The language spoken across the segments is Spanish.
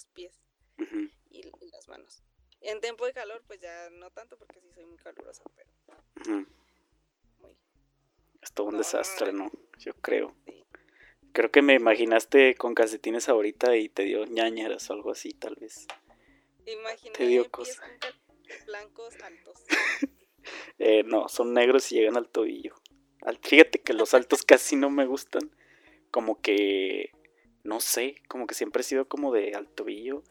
los pies y, las manos. En tiempo de calor, pues ya no tanto porque sí soy muy calurosa, pero... Es todo un desastre, ¿no? Yo creo. Creo que me imaginaste con calcetines ahorita y te dio ñañaras o algo así, tal vez. Imagínate te dio cosas. blancos altos. eh, no, son negros y llegan al tobillo. Fíjate que los altos casi no me gustan. Como que, no sé, como que siempre he sido como de al tobillo.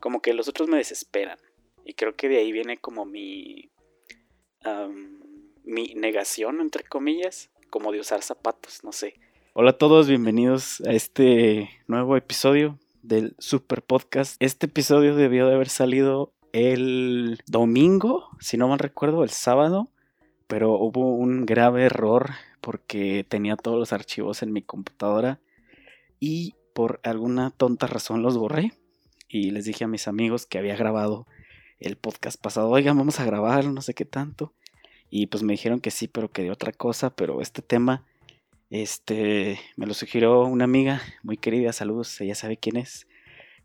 Como que los otros me desesperan. Y creo que de ahí viene como mi... mi negación, entre comillas, como de usar zapatos, no sé. Hola a todos, bienvenidos a este nuevo episodio del Super Podcast. Este episodio debió de haber salido el domingo, si no mal recuerdo, el sábado, pero hubo un grave error porque tenía todos los archivos en mi computadora y por alguna tonta razón los borré y les dije a mis amigos que había grabado el podcast pasado, oigan, vamos a grabar, no sé qué tanto. Y pues me dijeron que sí, pero que de otra cosa, pero este tema, este, me lo sugirió una amiga muy querida, saludos, ella sabe quién es.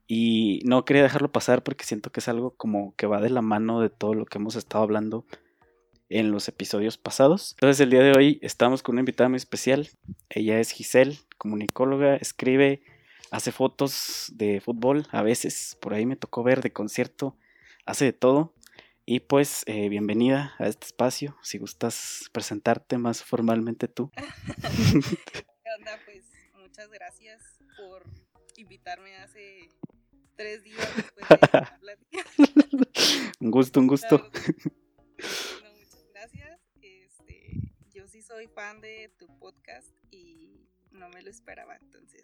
Y no quería dejarlo pasar porque siento que es algo como que va de la mano de todo lo que hemos estado hablando en los episodios pasados. Entonces el día de hoy estamos con una invitada muy especial. Ella es Giselle, comunicóloga, escribe, hace fotos de fútbol a veces, por ahí me tocó ver de concierto, hace de todo. Y pues eh, bienvenida a este espacio, si gustas presentarte más formalmente tú. ¿Qué onda? Pues muchas gracias por invitarme hace tres días después de un gusto, un gusto sí soy fan de tu podcast y no me lo esperaba, entonces.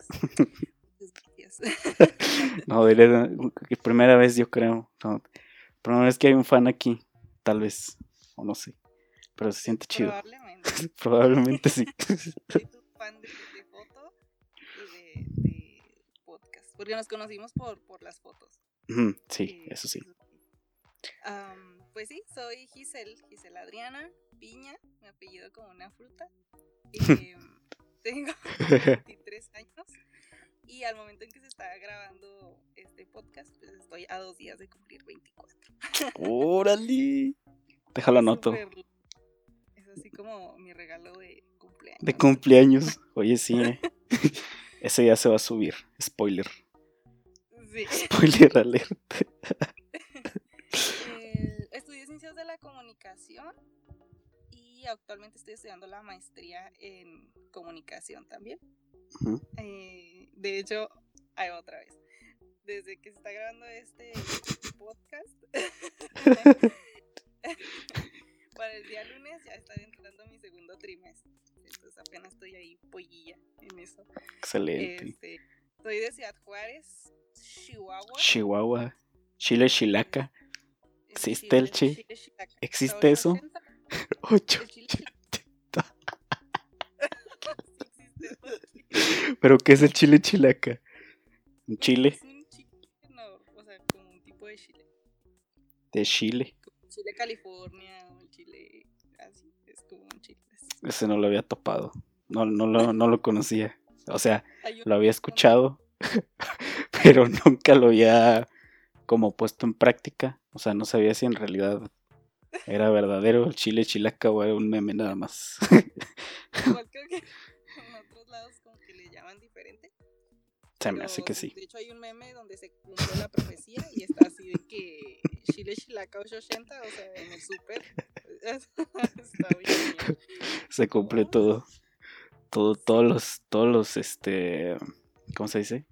no, primera vez yo creo. primera vez que hay un fan aquí, tal vez, o no sé, pero se siente chido. Probablemente. Probablemente sí. Soy tu fan de, foto y de, podcast, porque nos conocimos por, por las fotos. sí, eso sí. pues sí, soy Giselle, Giselle Adriana, piña, mi apellido como una fruta. Em, tengo 23 años y al momento en que se está grabando este podcast, pues estoy a dos días de cumplir 24. ¡Órale! Déjalo anoto. Es así como mi regalo de cumpleaños. De cumpleaños. Oye, sí. Eh. Ese ya se va a subir. Spoiler. Sí. Spoiler alert. estudié ciencias de la comunicación actualmente estoy estudiando la maestría en comunicación también. Eh, de hecho, hay otra vez. Desde que se está grabando este podcast, para el día lunes ya está entrando mi segundo trimestre. Entonces apenas estoy ahí pollilla en eso. Excelente. Este, soy de Ciudad Juárez, Chihuahua. Chihuahua. Chile, Chilaca. ¿Existe el chi? ¿Existe eso? 8. ¿Pero qué es el chile chilaca? ¿Un chile? Es un chile, no, o sea, como un tipo de chile. ¿De chile? Chile California o el chile así, es como un chile. Ese no lo había topado, no, no, lo, no lo conocía. O sea, lo había escuchado, pero nunca lo había como puesto en práctica. O sea, no sabía si en realidad era verdadero el chile chilaca o era un meme nada más. Igual creo que diferente. Se me hace que sí. De hecho hay un meme donde se cumple la profecía y está así de que chile chilaca 880, o sea, en el súper. Se cumple todo. Todo, todos los, todos los, este, ¿cómo se dice?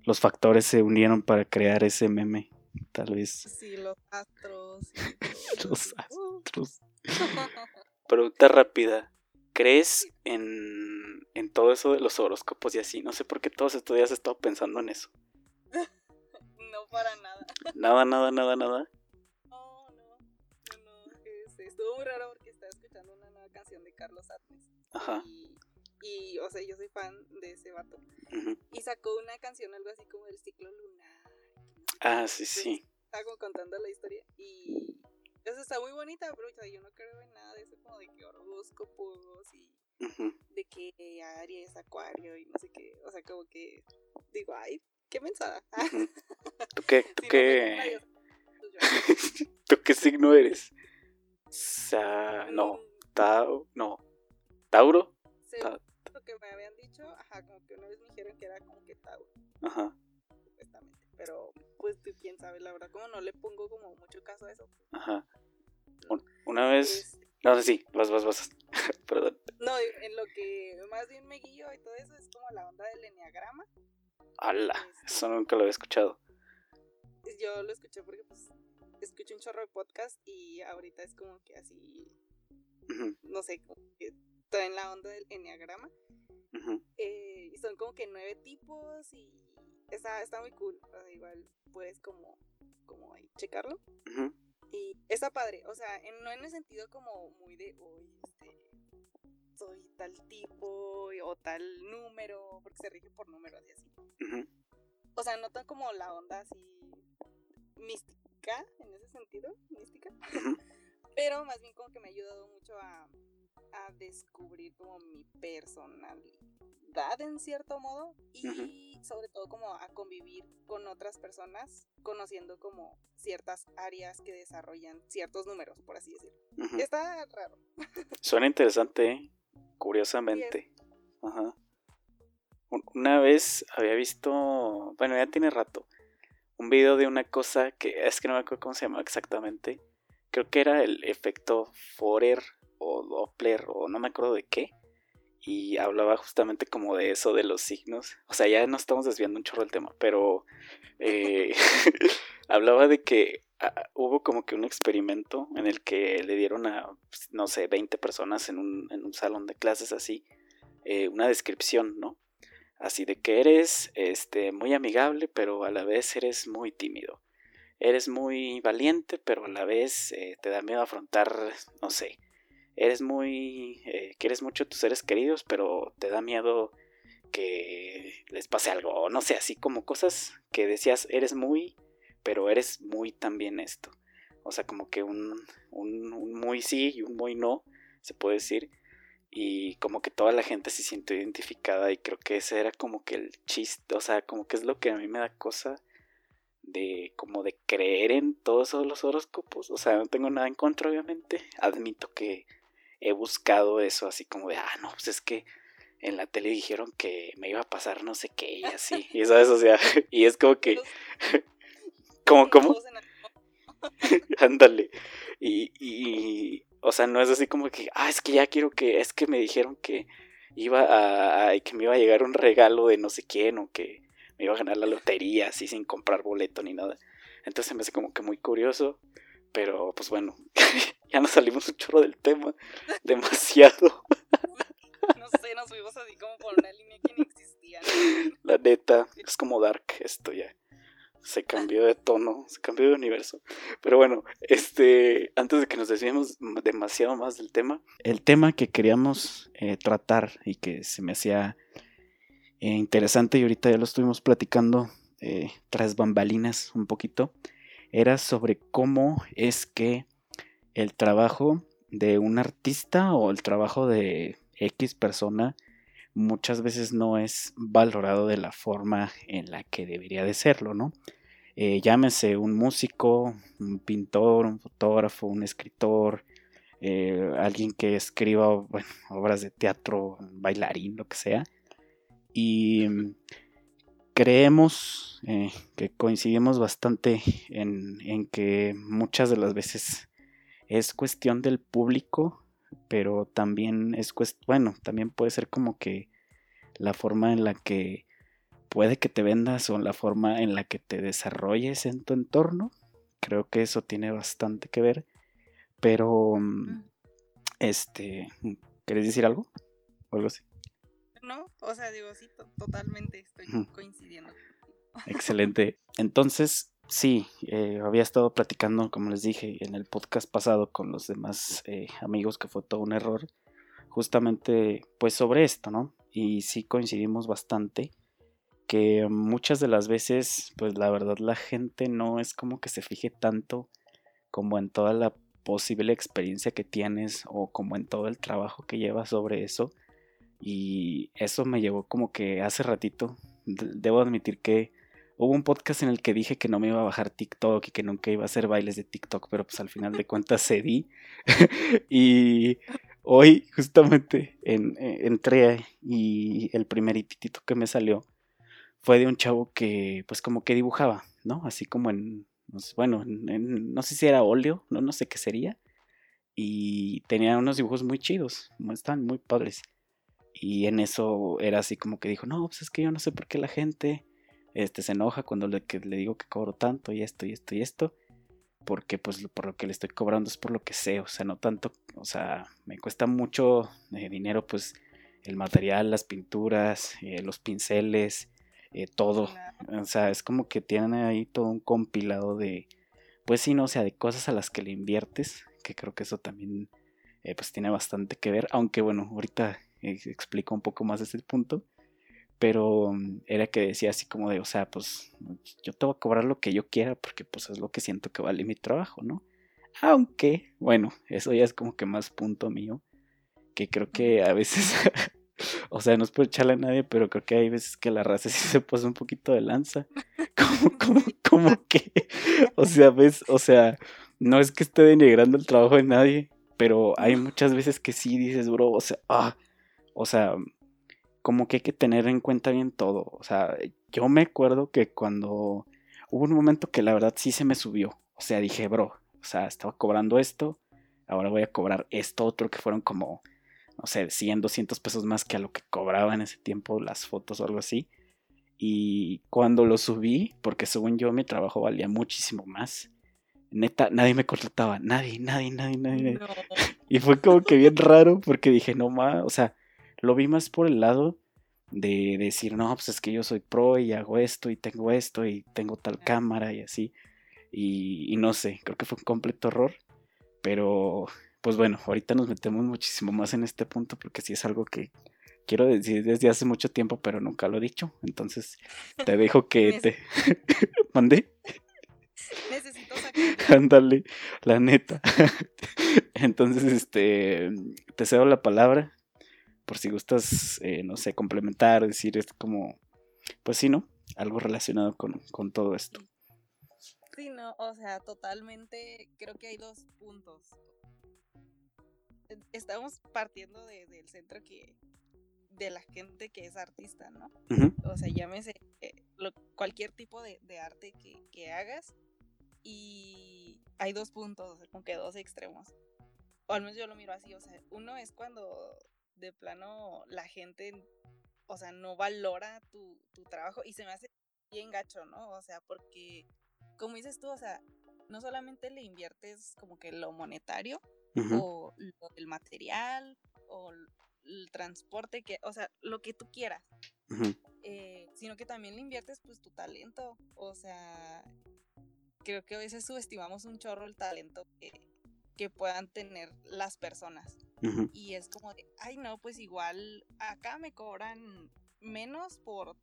Los factores se unieron para crear ese meme tal vez. Sí, los astros. los astros. Pregunta rápida. ¿Crees en, en todo eso de los horóscopos y así? No sé por qué todos estos días he estado pensando en eso. no para nada. Nada, nada, nada, nada. No, no, no, este, estuvo muy raro porque estaba escuchando una nueva canción de Carlos Atmes. Ajá. Y, o sea, yo soy fan de ese vato. Y sacó una canción algo así como del ciclo lunar Ah, sí, sí. Estaba contando la historia y eso está muy bonita, pero yo no creo en nada de eso como de que horóscopos y de que Aries, Acuario y no sé qué, o sea, como que digo, ay, qué pensada. ¿Tú qué, tú qué, tú qué signo eres? Sa no, mm. Tau, no, Tauro. Sí, lo que me habían dicho, ajá, como que una vez me dijeron que era como que Tauro. Ajá. Pero pues tú quién sabe, la verdad, como no le pongo como mucho caso a eso. Ajá. Una vez... No sé, sí, vas, vas, vas. Perdón. No, en lo que más bien me guío y todo eso es como la onda del enneagrama. ¡Hala! Eso nunca lo había escuchado. Yo lo escuché porque pues escucho un chorro de podcast y ahorita es como que así, no sé, como que en la onda del enneagrama. Eh, y son como que nueve tipos y está, está muy cool. igual puedes como, como ahí checarlo. Y está padre, o sea, no en el sentido como muy de, uy, este, soy tal tipo o tal número, porque se rige por números y así. O sea, no tan como la onda así mística, en ese sentido, mística. Pero más bien como que me ha ayudado mucho a, a descubrir como mi personalidad en cierto modo y sobre todo como a convivir con otras personas conociendo como ciertas áreas que desarrollan ciertos números, por así decirlo. Está raro. Suena interesante, ¿eh? curiosamente. Ajá. Una vez había visto, bueno, ya tiene rato, un video de una cosa que es que no me acuerdo cómo se llama exactamente. Creo que era el efecto Forer o Doppler o no me acuerdo de qué y hablaba justamente como de eso, de los signos. O sea, ya no estamos desviando un chorro del tema, pero eh, hablaba de que ah, hubo como que un experimento en el que le dieron a, pues, no sé, 20 personas en un, en un salón de clases así, eh, una descripción, ¿no? Así de que eres este, muy amigable, pero a la vez eres muy tímido. Eres muy valiente, pero a la vez eh, te da miedo afrontar, no sé, eres muy, eh, quieres mucho a tus seres queridos, pero te da miedo que les pase algo, no sé, así como cosas que decías, eres muy, pero eres muy también esto. O sea, como que un, un, muy sí y un muy no, se puede decir. Y como que toda la gente se siente identificada y creo que ese era como que el chiste, o sea, como que es lo que a mí me da cosa de como de creer en todos los horóscopos. O sea, no tengo nada en contra, obviamente. Admito que he buscado eso así como de, ah, no, pues es que en la tele dijeron que me iba a pasar no sé qué y así. Y sabes, o sea, y es como que... ¿Cómo, cómo? Ándale. Y, y, o sea, no es así como que, ah, es que ya quiero que, es que me dijeron que iba a, que me iba a llegar un regalo de no sé quién o que me iba a ganar la lotería así sin comprar boleto ni nada. Entonces me hace como que muy curioso, pero pues bueno, ya nos salimos un chorro del tema. Demasiado. No sé, nos fuimos así como por una línea que no existía. La neta, es como Dark esto ya. Se cambió de tono, se cambió de universo. Pero bueno, este, antes de que nos desviemos demasiado más del tema, el tema que queríamos eh, tratar y que se me hacía eh, interesante y ahorita ya lo estuvimos platicando eh, tras bambalinas un poquito, era sobre cómo es que el trabajo de un artista o el trabajo de X persona muchas veces no es valorado de la forma en la que debería de serlo, ¿no? Eh, llámese un músico, un pintor, un fotógrafo, un escritor, eh, alguien que escriba obras de teatro, bailarín, lo que sea. Y creemos eh, que coincidimos bastante en, en que muchas de las veces es cuestión del público, pero también es cuestión, bueno, también puede ser como que la forma en la que puede que te vendas o la forma en la que te desarrolles en tu entorno. Creo que eso tiene bastante que ver. Pero, mm, este, ¿querés decir algo? O algo así. No, o sea, digo, sí, totalmente estoy coincidiendo. Excelente. Entonces, Sí, eh, había estado platicando, como les dije, en el podcast pasado con los demás eh, amigos que fue todo un error, justamente pues sobre esto, ¿no? Y sí coincidimos bastante que muchas de las veces, pues la verdad la gente no es como que se fije tanto como en toda la posible experiencia que tienes o como en todo el trabajo que llevas sobre eso. Y eso me llevó como que hace ratito, debo admitir que hubo un podcast en el que dije que no me iba a bajar TikTok y que nunca iba a hacer bailes de TikTok, pero pues al final de cuentas cedí. y hoy justamente en, eh, entré y el primer ititito que me salió fue de un chavo que pues como que dibujaba, ¿no? Así como en, bueno, no sé si era óleo, no, no sé qué sería. Y tenía unos dibujos muy chidos, están muy padres. Y en eso era así como que dijo, no, pues es que yo no sé por qué la gente este, se enoja cuando le, le digo que cobro tanto y esto y esto y esto. Porque pues por lo que le estoy cobrando es por lo que sé, o sea, no tanto, o sea, me cuesta mucho eh, dinero pues el material, las pinturas, eh, los pinceles, eh, todo. O sea, es como que tienen ahí todo un compilado de, pues sí, no, o sea, de cosas a las que le inviertes, que creo que eso también pues tiene bastante que ver, aunque bueno, ahorita explico un poco más ese punto, pero mm, era que decía así como de, o sea, pues yo te voy a cobrar lo que yo quiera porque pues es lo que siento que vale mi trabajo, ¿no? Aunque, bueno, eso ya es como que más punto mío, que creo que a veces, o sea, no es por echarle a nadie, pero creo que hay veces que la raza sí se pasa un poquito de lanza, como, como, como que, o sea, ves, o sea, no es que esté denigrando el trabajo de nadie, pero hay muchas veces que sí dices, bro, o sea, ah, o sea, como que hay que tener en cuenta bien todo. O sea, yo me acuerdo que cuando hubo un momento que la verdad sí se me subió. O sea, dije, bro, o sea, estaba cobrando esto, ahora voy a cobrar esto otro que fueron como, no sé, 100, 200 pesos más que a lo que cobraba en ese tiempo las fotos o algo así. Y cuando lo subí, porque según yo mi trabajo valía muchísimo más, neta, nadie me contrataba, nadie, nadie, nadie, nadie. Y fue como que bien raro porque dije, no más, o sea, lo vi más por el lado de decir, no, pues es que yo soy pro y hago esto y tengo esto y tengo tal cámara y así. Y, no sé, creo que fue un completo error. Pero, pues bueno, ahorita nos metemos muchísimo más en este punto porque sí es algo que quiero decir desde hace mucho tiempo, pero nunca lo he dicho. Entonces, te dejo que te... ¿Mandé? Necesito Ándale, la neta. Entonces, este, te cedo la palabra por si gustas, eh, no sé, complementar, decir esto como, pues sí, ¿no? Algo relacionado con, con todo esto. Sí, no, o sea, totalmente, creo que hay dos puntos. E, estamos partiendo del centro que, de la gente que es artista, ¿no? O sea, llámese eh, cualquier tipo de, arte que, que, hagas y hay dos puntos, como que dos extremos. O al menos yo lo miro así, o sea, uno es cuando de plano la gente, o sea, no valora tu, trabajo y se me hace bien gacho, ¿no? O sea, porque, como dices tú, o sea, no solamente le inviertes como que lo monetario o el material o el transporte, que, o sea, lo que tú quieras, eh, sino que también le inviertes pues tu talento, o sea, creo que a veces subestimamos un chorro el talento que, que puedan tener las personas. Y es como de, ay no, pues igual acá me cobran menos por,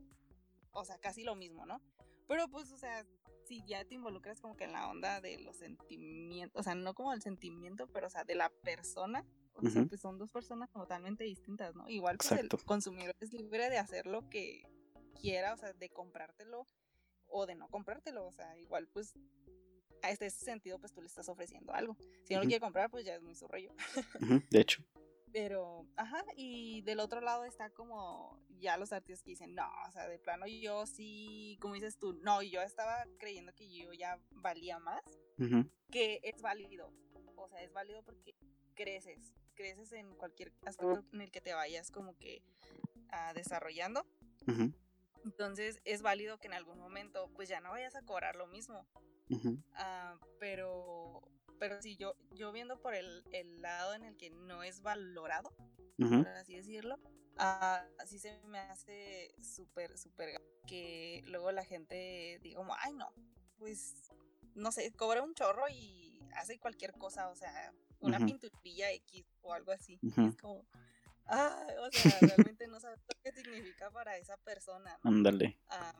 o sea, casi lo mismo, ¿no? Pero pues, o sea, si ya te involucras como que en la onda de los sentimientos, o sea, no como el sentimiento, pero o sea, de la persona, o sea, pues son dos personas totalmente distintas, ¿no? Igual pues el consumidor es libre de hacer lo que quiera, o sea, de comprártelo o de no comprártelo, o sea, igual pues a este sentido, pues tú le estás ofreciendo algo. Si no lo quiere comprar, pues ya es muy su rollo. de hecho. Pero, ajá, y del otro lado está como ya los artistas que dicen, no, o sea, de plano yo sí, como dices tú, no, yo estaba creyendo que yo ya valía más, que es válido. O sea, es válido porque creces, creces en cualquier aspecto en el que te vayas como que uh, desarrollando. Entonces es válido que en algún momento pues ya no vayas a cobrar lo mismo. Ah, pero, pero si yo, yo viendo por el, lado en el que no es valorado, por así decirlo, uh, así se me hace súper, súper que luego la gente diga como, ay no, pues, no sé, cobra un chorro y hace cualquier cosa, o sea, una pinturilla X o algo así. Es como, ah, o sea, realmente no sabes lo que significa para esa persona. Ándale. Ah,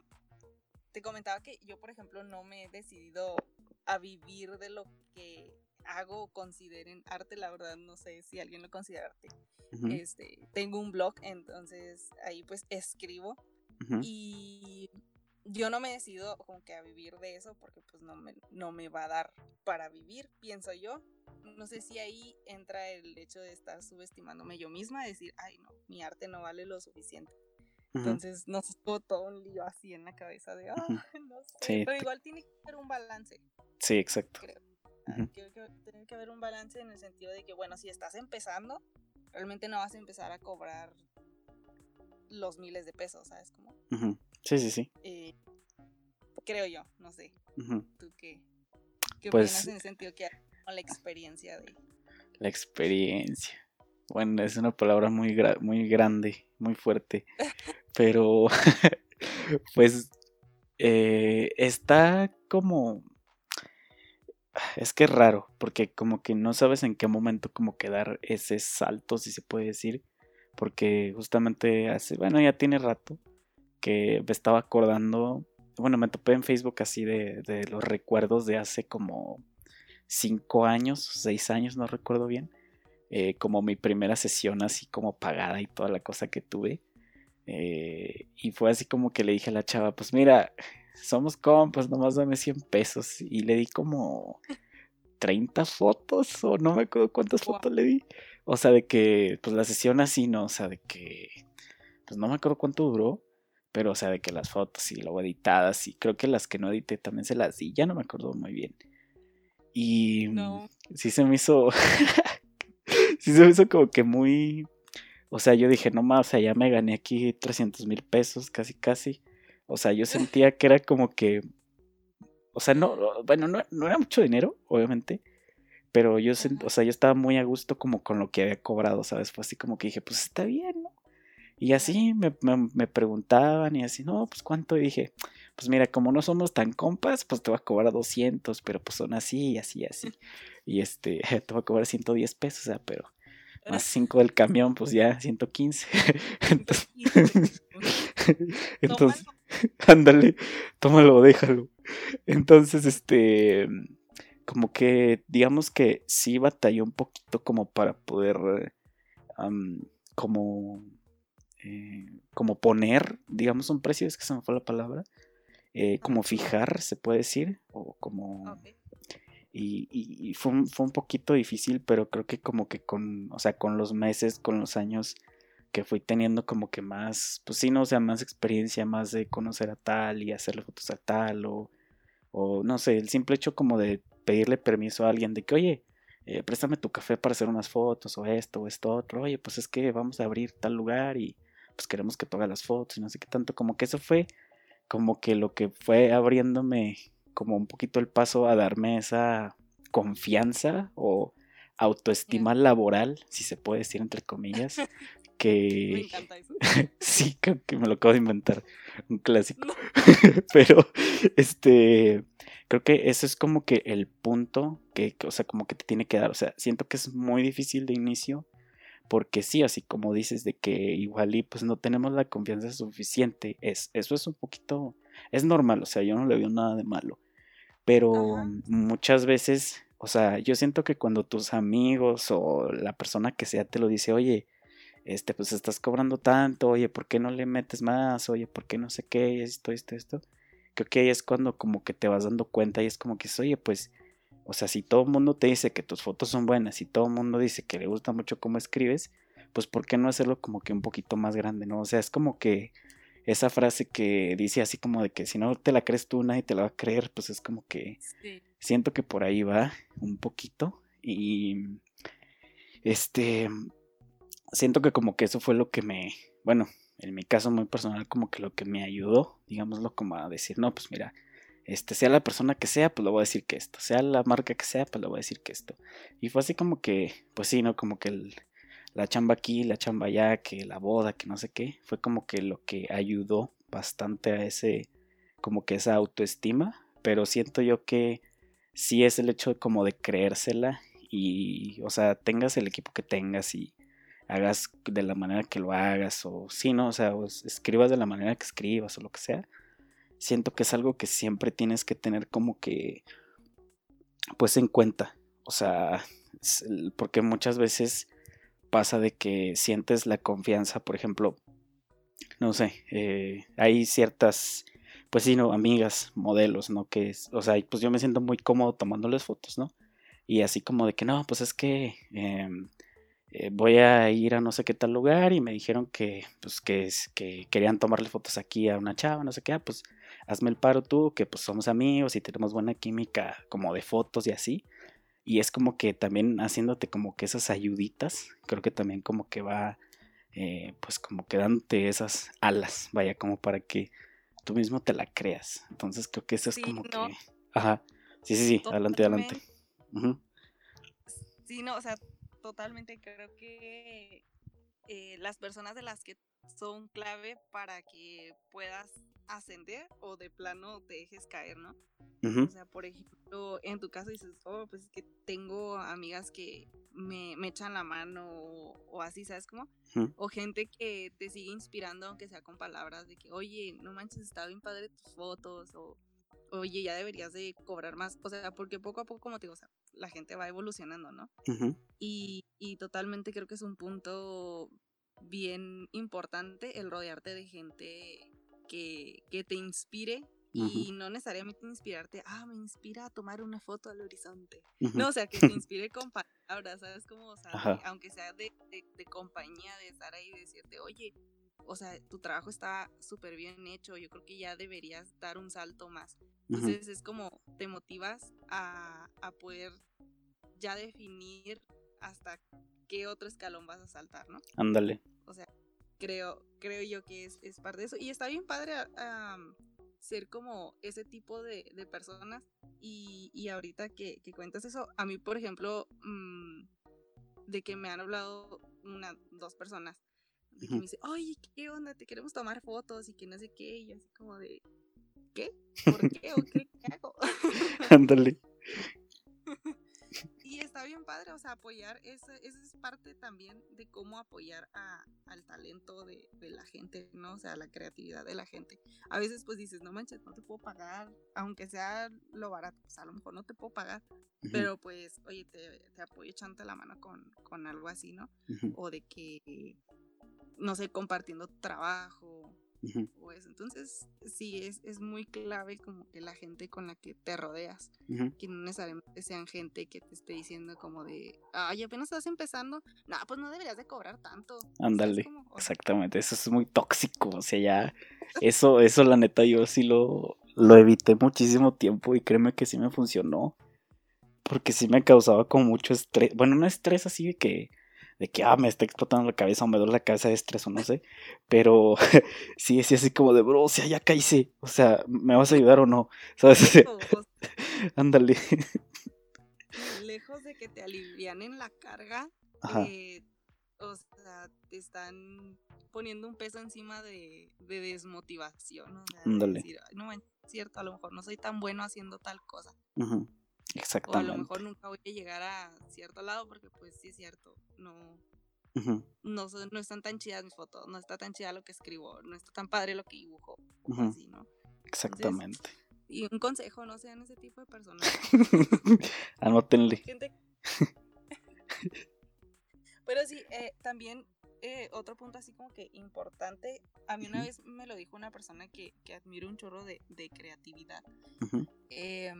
te comentaba que yo, por ejemplo, no me he decidido a vivir de lo que hago o consideren arte, la verdad no sé si alguien lo considera arte. Este, tengo un blog, entonces ahí pues escribo y yo no me decido como que a vivir de eso porque pues no me, no me va a dar para vivir, pienso yo. No sé si ahí entra el hecho de estar subestimándome yo misma, decir, ay no, mi arte no vale lo suficiente. Entonces, no sé, todo un lío así en la cabeza de, ah, no sé. Pero igual tiene que haber un balance. Sí, exacto. Creo. que, tiene que haber un balance en el sentido de que, bueno, si estás empezando, realmente no vas a empezar a cobrar los miles de pesos, ¿sabes cómo? Sí, sí, sí. Eh, creo yo, no sé. ¿Tú qué, qué pues, opinas en el sentido que con la experiencia de... La experiencia. Bueno, es una palabra muy, muy grande, muy fuerte. Pero, pues, eh, está como... Es que es raro, porque como que no sabes en qué momento como que dar ese salto, si se puede decir. Porque justamente hace, bueno, ya tiene rato que me estaba acordando, bueno, me topé en Facebook así de, de los recuerdos de hace como cinco años, seis años, no recuerdo bien, eh, como mi primera sesión así como pagada y toda la cosa que tuve. Eh, y fue así como que le dije a la chava, pues mira, somos compas, nomás dame 100 pesos. Y le di como 30 fotos o no me acuerdo cuántas fotos le di. O sea, de que, pues la sesión así, ¿no? O sea, de que, pues no me acuerdo cuánto duró. Pero, o sea, de que las fotos y luego editadas y creo que las que no edité también se las di, ya no me acuerdo muy bien. Y no. sí se me hizo, sí se me hizo como que muy, o sea, yo dije, no más, o sea, ya me gané aquí 300 mil pesos, casi, casi. O sea, yo sentía que era como que, o sea, no, bueno, no, no era mucho dinero, obviamente, pero yo, o sea, yo estaba muy a gusto como con lo que había cobrado, ¿sabes? Fue así como que dije, pues está bien, ¿no? Y así me, me, preguntaban y así, no, pues cuánto. Y dije, pues mira, como no somos tan compas, pues te va a cobrar 200, pero pues son así, así, así. Y este, te va a cobrar 110 pesos, o sea, pero más 5 del camión, pues ya 115. entonces, entonces ándale, tómalo, déjalo. Entonces, este, como que, digamos que sí batalló un poquito como para poder, como eh, como poner, digamos, un precio, es que se me fue la palabra, eh, como fijar, se puede decir, o como... Y, fue, un, fue, un, poquito difícil, pero creo que como que con, o sea, con los meses, con los años que fui teniendo como que más, pues sí, no, o sea, más experiencia, más de conocer a tal y hacerle fotos a tal, o, o no sé, el simple hecho como de pedirle permiso a alguien de que, oye, eh, préstame tu café para hacer unas fotos, o esto, o esto, otro, oye, pues es que vamos a abrir tal lugar y pues queremos que tú las fotos y no sé qué tanto, como que eso fue como que lo que fue abriéndome como un poquito el paso a darme esa confianza o autoestima laboral, si se puede decir entre comillas, que... Me encanta eso. sí, creo que me lo acabo de inventar, un clásico. Pero, este, creo que eso es como que el punto que, o sea, como que te tiene que dar, o sea, siento que es muy difícil de inicio, porque sí, así como dices de que igual y pues no tenemos la confianza suficiente, es, eso es un poquito, es normal, o sea, yo no le veo nada de malo, pero muchas veces, o sea, yo siento que cuando tus amigos o la persona que sea te lo dice, oye, este, pues estás cobrando tanto, oye, ¿por qué no le metes más? Oye, ¿por qué no sé qué? Esto, esto, esto. Creo que ahí es cuando como que te vas dando cuenta y es como que, oye, pues o sea, si todo el mundo te dice que tus fotos son buenas, y todo el mundo dice que le gusta mucho cómo escribes, pues ¿por qué no hacerlo como que un poquito más grande, no? O sea, es como que esa frase que dice así como de que si no te la crees tú, nadie te la va a creer, pues es como que siento que por ahí va un poquito y este siento que como que eso fue lo que me, bueno, en mi caso muy personal como que lo que me ayudó, digámoslo como a decir, no, pues mira, este, sea la persona que sea, pues le voy a decir que esto, sea la marca que sea, pues le voy a decir que esto. Y fue así como que, pues sí, ¿no? Como que la chamba aquí, la chamba allá, que la boda, que no sé qué, fue como que lo que ayudó bastante a ese, como que esa autoestima, pero siento yo que sí es el hecho como de creérsela y, o sea, tengas el equipo que tengas y hagas de la manera que lo hagas, o sí, ¿no? O sea, escribas de la manera que escribas o lo que sea siento que es algo que siempre tienes que tener como que, pues en cuenta. O sea, porque muchas veces pasa de que sientes la confianza, por ejemplo, no sé, eh, hay ciertas pues sí, no, amigas, modelos, ¿no? Que es, o sea, pues yo me siento muy cómodo tomándoles fotos, ¿no? Y así como de que no, pues es que em, eh, voy a ir a no sé qué tal lugar y me dijeron que, pues que, que querían tomarle fotos aquí a una chava, no sé qué, ah, pues hazme el paro tú, que pues somos amigos y tenemos buena química como de fotos y así. Y es como que también haciéndote como que esas ayuditas, creo que también como que va, eh, pues como que dándote esas alas, vaya, como para que tú mismo te la creas. Entonces creo que eso es como que... Ajá. Sí, sí, sí, adelante, adelante. Sí, no, o sea, totalmente creo que eh, las personas de las que son clave para que puedas ascender o de plano te dejes caer, ¿no? O sea, por ejemplo, en tu caso dices, oh, pues es que tengo amigas que me, echan la mano o, así, ¿sabes cómo? O gente que te sigue inspirando, aunque sea con palabras de que, oye, no manches, está bien padre tus fotos, o oye, ya deberías de cobrar más, o sea, porque poco a poco, como te digo, o sea, la gente va evolucionando, ¿no? y, y totalmente creo que es un punto bien importante el rodearte de gente que, que te inspire y no necesariamente inspirarte, ah, me inspira a tomar una foto al horizonte. No, o sea, que te inspire con palabras, ¿sabes? Como, o sea, aunque sea de, de, compañía, de estar ahí y decirte, oye, o sea, tu trabajo está súper bien hecho, yo creo que ya deberías dar un salto más. Entonces es como te motivas a, a poder ya definir hasta qué otro escalón vas a saltar, ¿no? Ándale. O sea, creo, creo yo que es, es parte de eso. Y está bien padre ser como ese tipo de, personas. Y, y ahorita que, que, cuentas eso, a mí, por ejemplo, mm, de que me han hablado una, dos personas, de que me dice, oye, ¿qué onda? Te queremos tomar fotos y que no sé qué. Y así como de, ¿qué? ¿Por qué? ¿O qué, qué hago? Ándale. y está bien padre, o sea, apoyar, eso, es parte también de cómo apoyar a, al talento de, la gente, ¿no? O sea, la creatividad de la gente. A veces pues dices, no manches, no te puedo pagar, aunque sea lo barato, pues a lo mejor no te puedo pagar, pero pues, oye, te, te apoyo echándote la mano con, con algo así, ¿no? O de que, no sé, compartiendo trabajo, entonces, sí, es, es muy clave como que la gente con la que te rodeas, que no necesariamente sean gente que te esté diciendo como de, ay, apenas estás empezando, no, pues no deberías de cobrar tanto. Ándale, exactamente, eso es muy tóxico, o sea, ya, eso, eso la neta yo sí lo, lo evité muchísimo tiempo y créeme que sí me funcionó, porque sí me causaba como mucho estrés, bueno, no estrés así de que de que, ah, me está explotando la cabeza o me duele la cabeza de estrés o no sé. Pero sí, sí, así como de, bro, o sea, ya caíse. O sea, ¿me vas a ayudar o no? ¿Sabes? Ándale. Lejos de que te alivianen la carga, eh, o sea, te están poniendo un peso encima de, desmotivación. Ándale. no, es cierto, a lo mejor no soy tan bueno haciendo tal cosa. Exactamente. O a lo mejor nunca voy a llegar a cierto lado porque pues sí es cierto, no, no, no están tan chidas mis fotos, no está tan chida lo que escribo, no está tan padre lo que dibujo, así, ¿no? Exactamente. y un consejo, no sean ese tipo de personas. Anótenle. Pero sí, eh, también eh, otro punto así como que importante, a mí una vez me lo dijo una persona que, que admiro un chorro de, de creatividad. eh,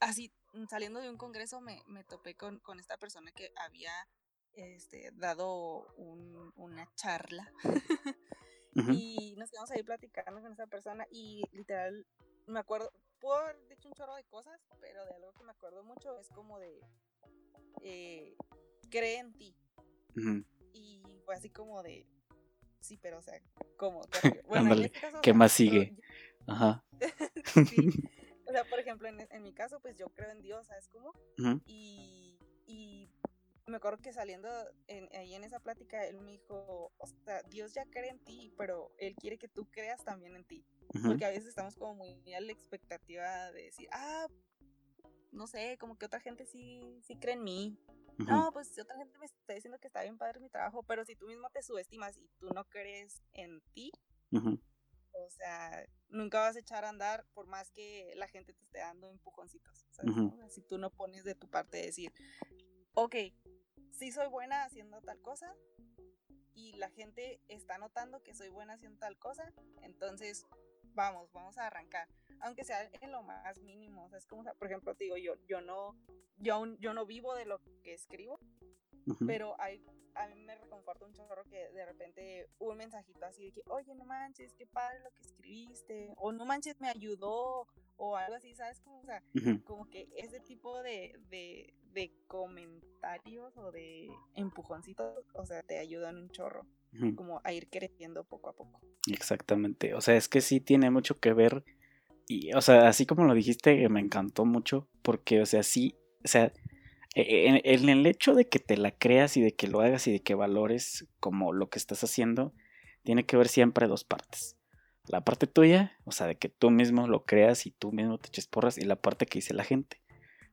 así, mm, saliendo de un congreso, me, me topé con, con, esta persona que había este, dado un, una charla. Y nos quedamos ahí platicando con esa persona y literal, me acuerdo, puedo haber dicho un chorro de cosas, pero de algo que me acuerdo mucho es como de, eh, cree en ti. Y fue así como de, sí, pero o sea, ¿cómo? Bueno, este ¿qué más sigue? Ajá. sí. O sea, por ejemplo, en, en, mi caso, pues yo creo en Dios, ¿sabes cómo? y, y, me acuerdo que saliendo ahí en esa plática, él me dijo, o sea, Dios ya cree en ti, pero Él quiere que tú creas también en ti. Porque a veces estamos como muy a la expectativa de decir, ah, no sé, como que otra gente sí, sí cree en mí. No, pues otra gente me está diciendo que está bien padre mi trabajo, pero si tú mismo te subestimas y tú no crees en ti, o sea, nunca vas a echar a andar por más que la gente te esté dando empujoncitos. Si tú no pones de tu parte decir, ok, sí soy buena haciendo tal cosa y la gente está notando que soy buena haciendo tal cosa, entonces vamos, vamos a arrancar. Aunque sea en lo más mínimo, o sea, es como, por ejemplo, te digo, yo, yo no, yo, yo no vivo de lo que escribo, pero hay, a mí me reconforta un chorro que de repente un mensajito así de que, oye, no manches, qué padre lo que escribiste, o no manches, me ayudó, o algo así, ¿sabes? Como, o sea, como que ese tipo de, de, de, comentarios o de empujoncitos, o sea, te ayudan un chorro, como a ir creciendo poco a poco. Exactamente, o sea, es que sí tiene mucho que ver, y, o sea, así como lo dijiste, me encantó mucho, porque, o sea, sí, o sea, e, en, el hecho de que te la creas y de que lo hagas y de que valores como lo que estás haciendo, tiene que ver siempre dos partes. La parte tuya, o sea, de que tú mismo lo creas y tú mismo te eches porras, y la parte que dice la gente.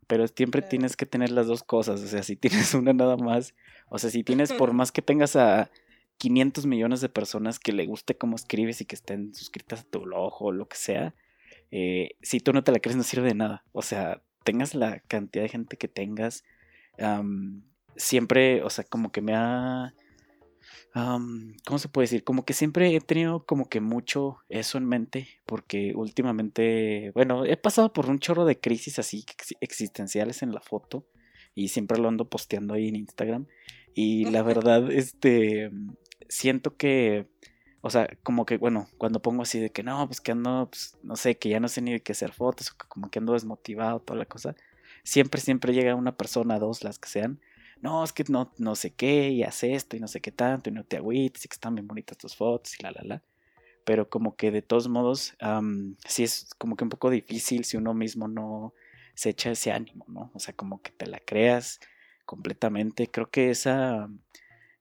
Pero siempre tienes que tener las dos cosas, o sea, si tienes una nada más, o sea, si tienes por más que tengas a 500 millones de personas que le guste cómo escribes y que estén suscritas a tu blog o lo que sea, eh, si tú no te la crees no sirve de nada. O sea, tengas la cantidad de gente que tengas, siempre, o sea, como que me ha... ¿Cómo se puede decir? Como que siempre he tenido como que mucho eso en mente, porque últimamente, bueno, he pasado por un chorro de crisis así existenciales en la foto y siempre lo ando posteando ahí en Instagram. Y la verdad, este, siento que, o sea, como que, bueno, cuando pongo así de que no, pues que ando, pues, no sé, que ya no sé ni de qué hacer fotos, como que ando desmotivado, toda la cosa, siempre, siempre llega una persona, dos, las que sean, no, es que no, no sé qué, y hace esto, y no sé qué tanto, y no te agüites, y que están bien bonitas tus fotos, y la, la, la. Pero como que de todos modos, sí es como que un poco difícil si uno mismo no se echa ese ánimo, ¿no? O sea, como que te la creas completamente. Creo que esa,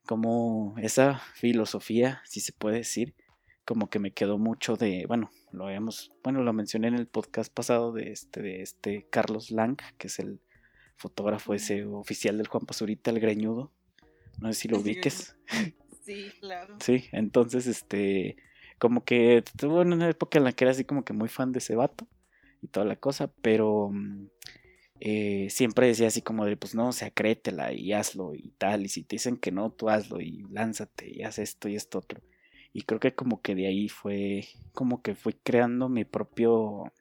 como esa filosofía, si se puede decir, como que me quedó mucho de, bueno, lo habíamos, bueno, lo mencioné en el podcast pasado de este, de este Carlos Lang, que es el fotógrafo ese oficial del Juan Pazurita, el greñudo. No sé si lo ubiques. Sí, claro. Sí, entonces, este, como que tuvo una época en la que era así como que muy fan de ese vato y toda la cosa, pero mm, eh, siempre decía así como de, pues no, o sea, créetela y hazlo y tal, y si te dicen que no, tú hazlo y lánzate y haz esto y esto otro. Y creo que como que de ahí fue, como que fui creando mi propio,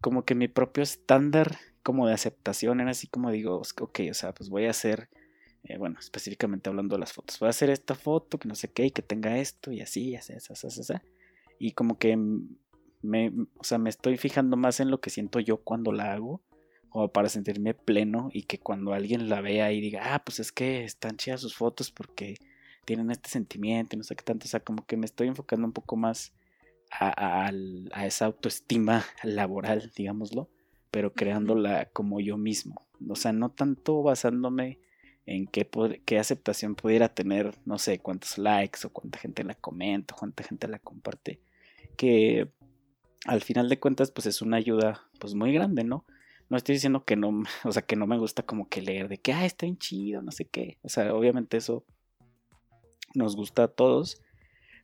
como que mi propio estándar como de aceptación, era así como digo, ok, o sea, pues voy a hacer, eh, bueno, específicamente hablando de las fotos, voy a hacer esta foto, que no sé qué, y que tenga esto y así, y así, así, así, así. Y como que me, o sea, me estoy fijando más en lo que siento yo cuando la hago como para sentirme pleno y que cuando alguien la vea y diga, ah, pues es que están chidas sus fotos porque tienen este sentimiento y no sé qué tanto, o sea, como que me estoy enfocando un poco más a, esa autoestima laboral, digámoslo, pero creándola como yo mismo, o sea, no tanto basándome en qué, qué aceptación pudiera tener, no sé, cuántos likes o cuánta gente la comenta, cuánta gente la comparte, que al final de cuentas pues es una ayuda pues muy grande, ¿no? No estoy diciendo que no, o sea, que no me gusta como que leer de que, ah, está bien chido, no sé qué. O sea, obviamente eso nos gusta a todos,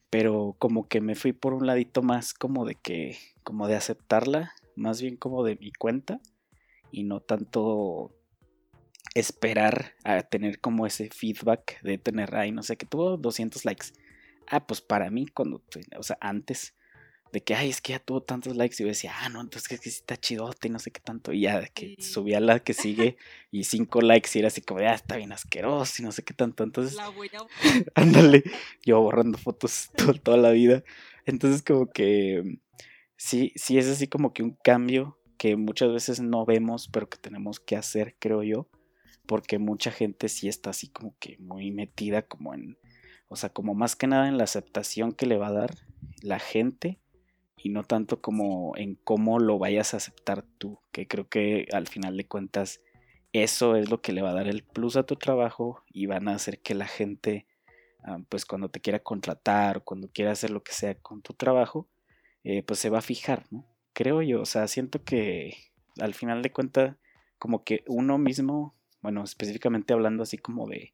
pero como que me fui por un ladito más como de que, como de aceptarla, más bien como de mi cuenta y no tanto esperar a tener como ese feedback de tener, ay, no sé, que tuvo 200 likes. Ah, pues para mí, cuando, o sea, antes de que, ay, es que ya tuvo tantos likes. Y yo decía, ah, no, entonces es que sí está chidote y no sé qué tanto. Y ya que subía la que sigue y cinco likes y era así como, ah, está bien asqueroso y no sé qué tanto. Entonces, la voy a... ándale, yo borrando fotos toda la vida. Entonces, como que sí, sí es así como que un cambio que muchas veces no vemos, pero que tenemos que hacer, creo yo. Porque mucha gente sí está así como que muy metida como en, o sea, como más que nada en la aceptación que le va a dar la gente y no tanto como en cómo lo vayas a aceptar tú, que creo que al final de cuentas eso es lo que le va a dar el plus a tu trabajo y van a hacer que la gente, ah, pues cuando te quiera contratar o cuando quiera hacer lo que sea con tu trabajo, eh, pues se va a fijar, ¿no? Creo yo, o sea, siento que al final de cuentas, como que uno mismo, bueno, específicamente hablando así como de,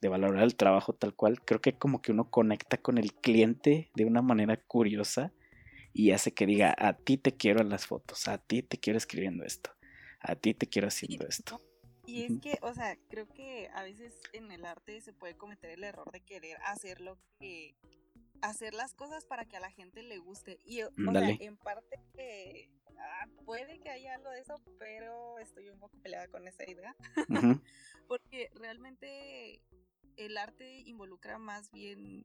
de valorar el trabajo tal cual, creo que como que uno conecta con el cliente de una manera curiosa y hace que diga, a ti te quiero en las fotos, a ti te quiero escribiendo esto, a ti te quiero haciendo esto. Y es que, o sea, creo que a veces en el arte se puede cometer el error de querer hacer lo que hacer las cosas para que a la gente le guste. Y o sea, en parte ah, puede que haya algo de eso, pero estoy un poco peleada con esa idea. Porque realmente el arte involucra más bien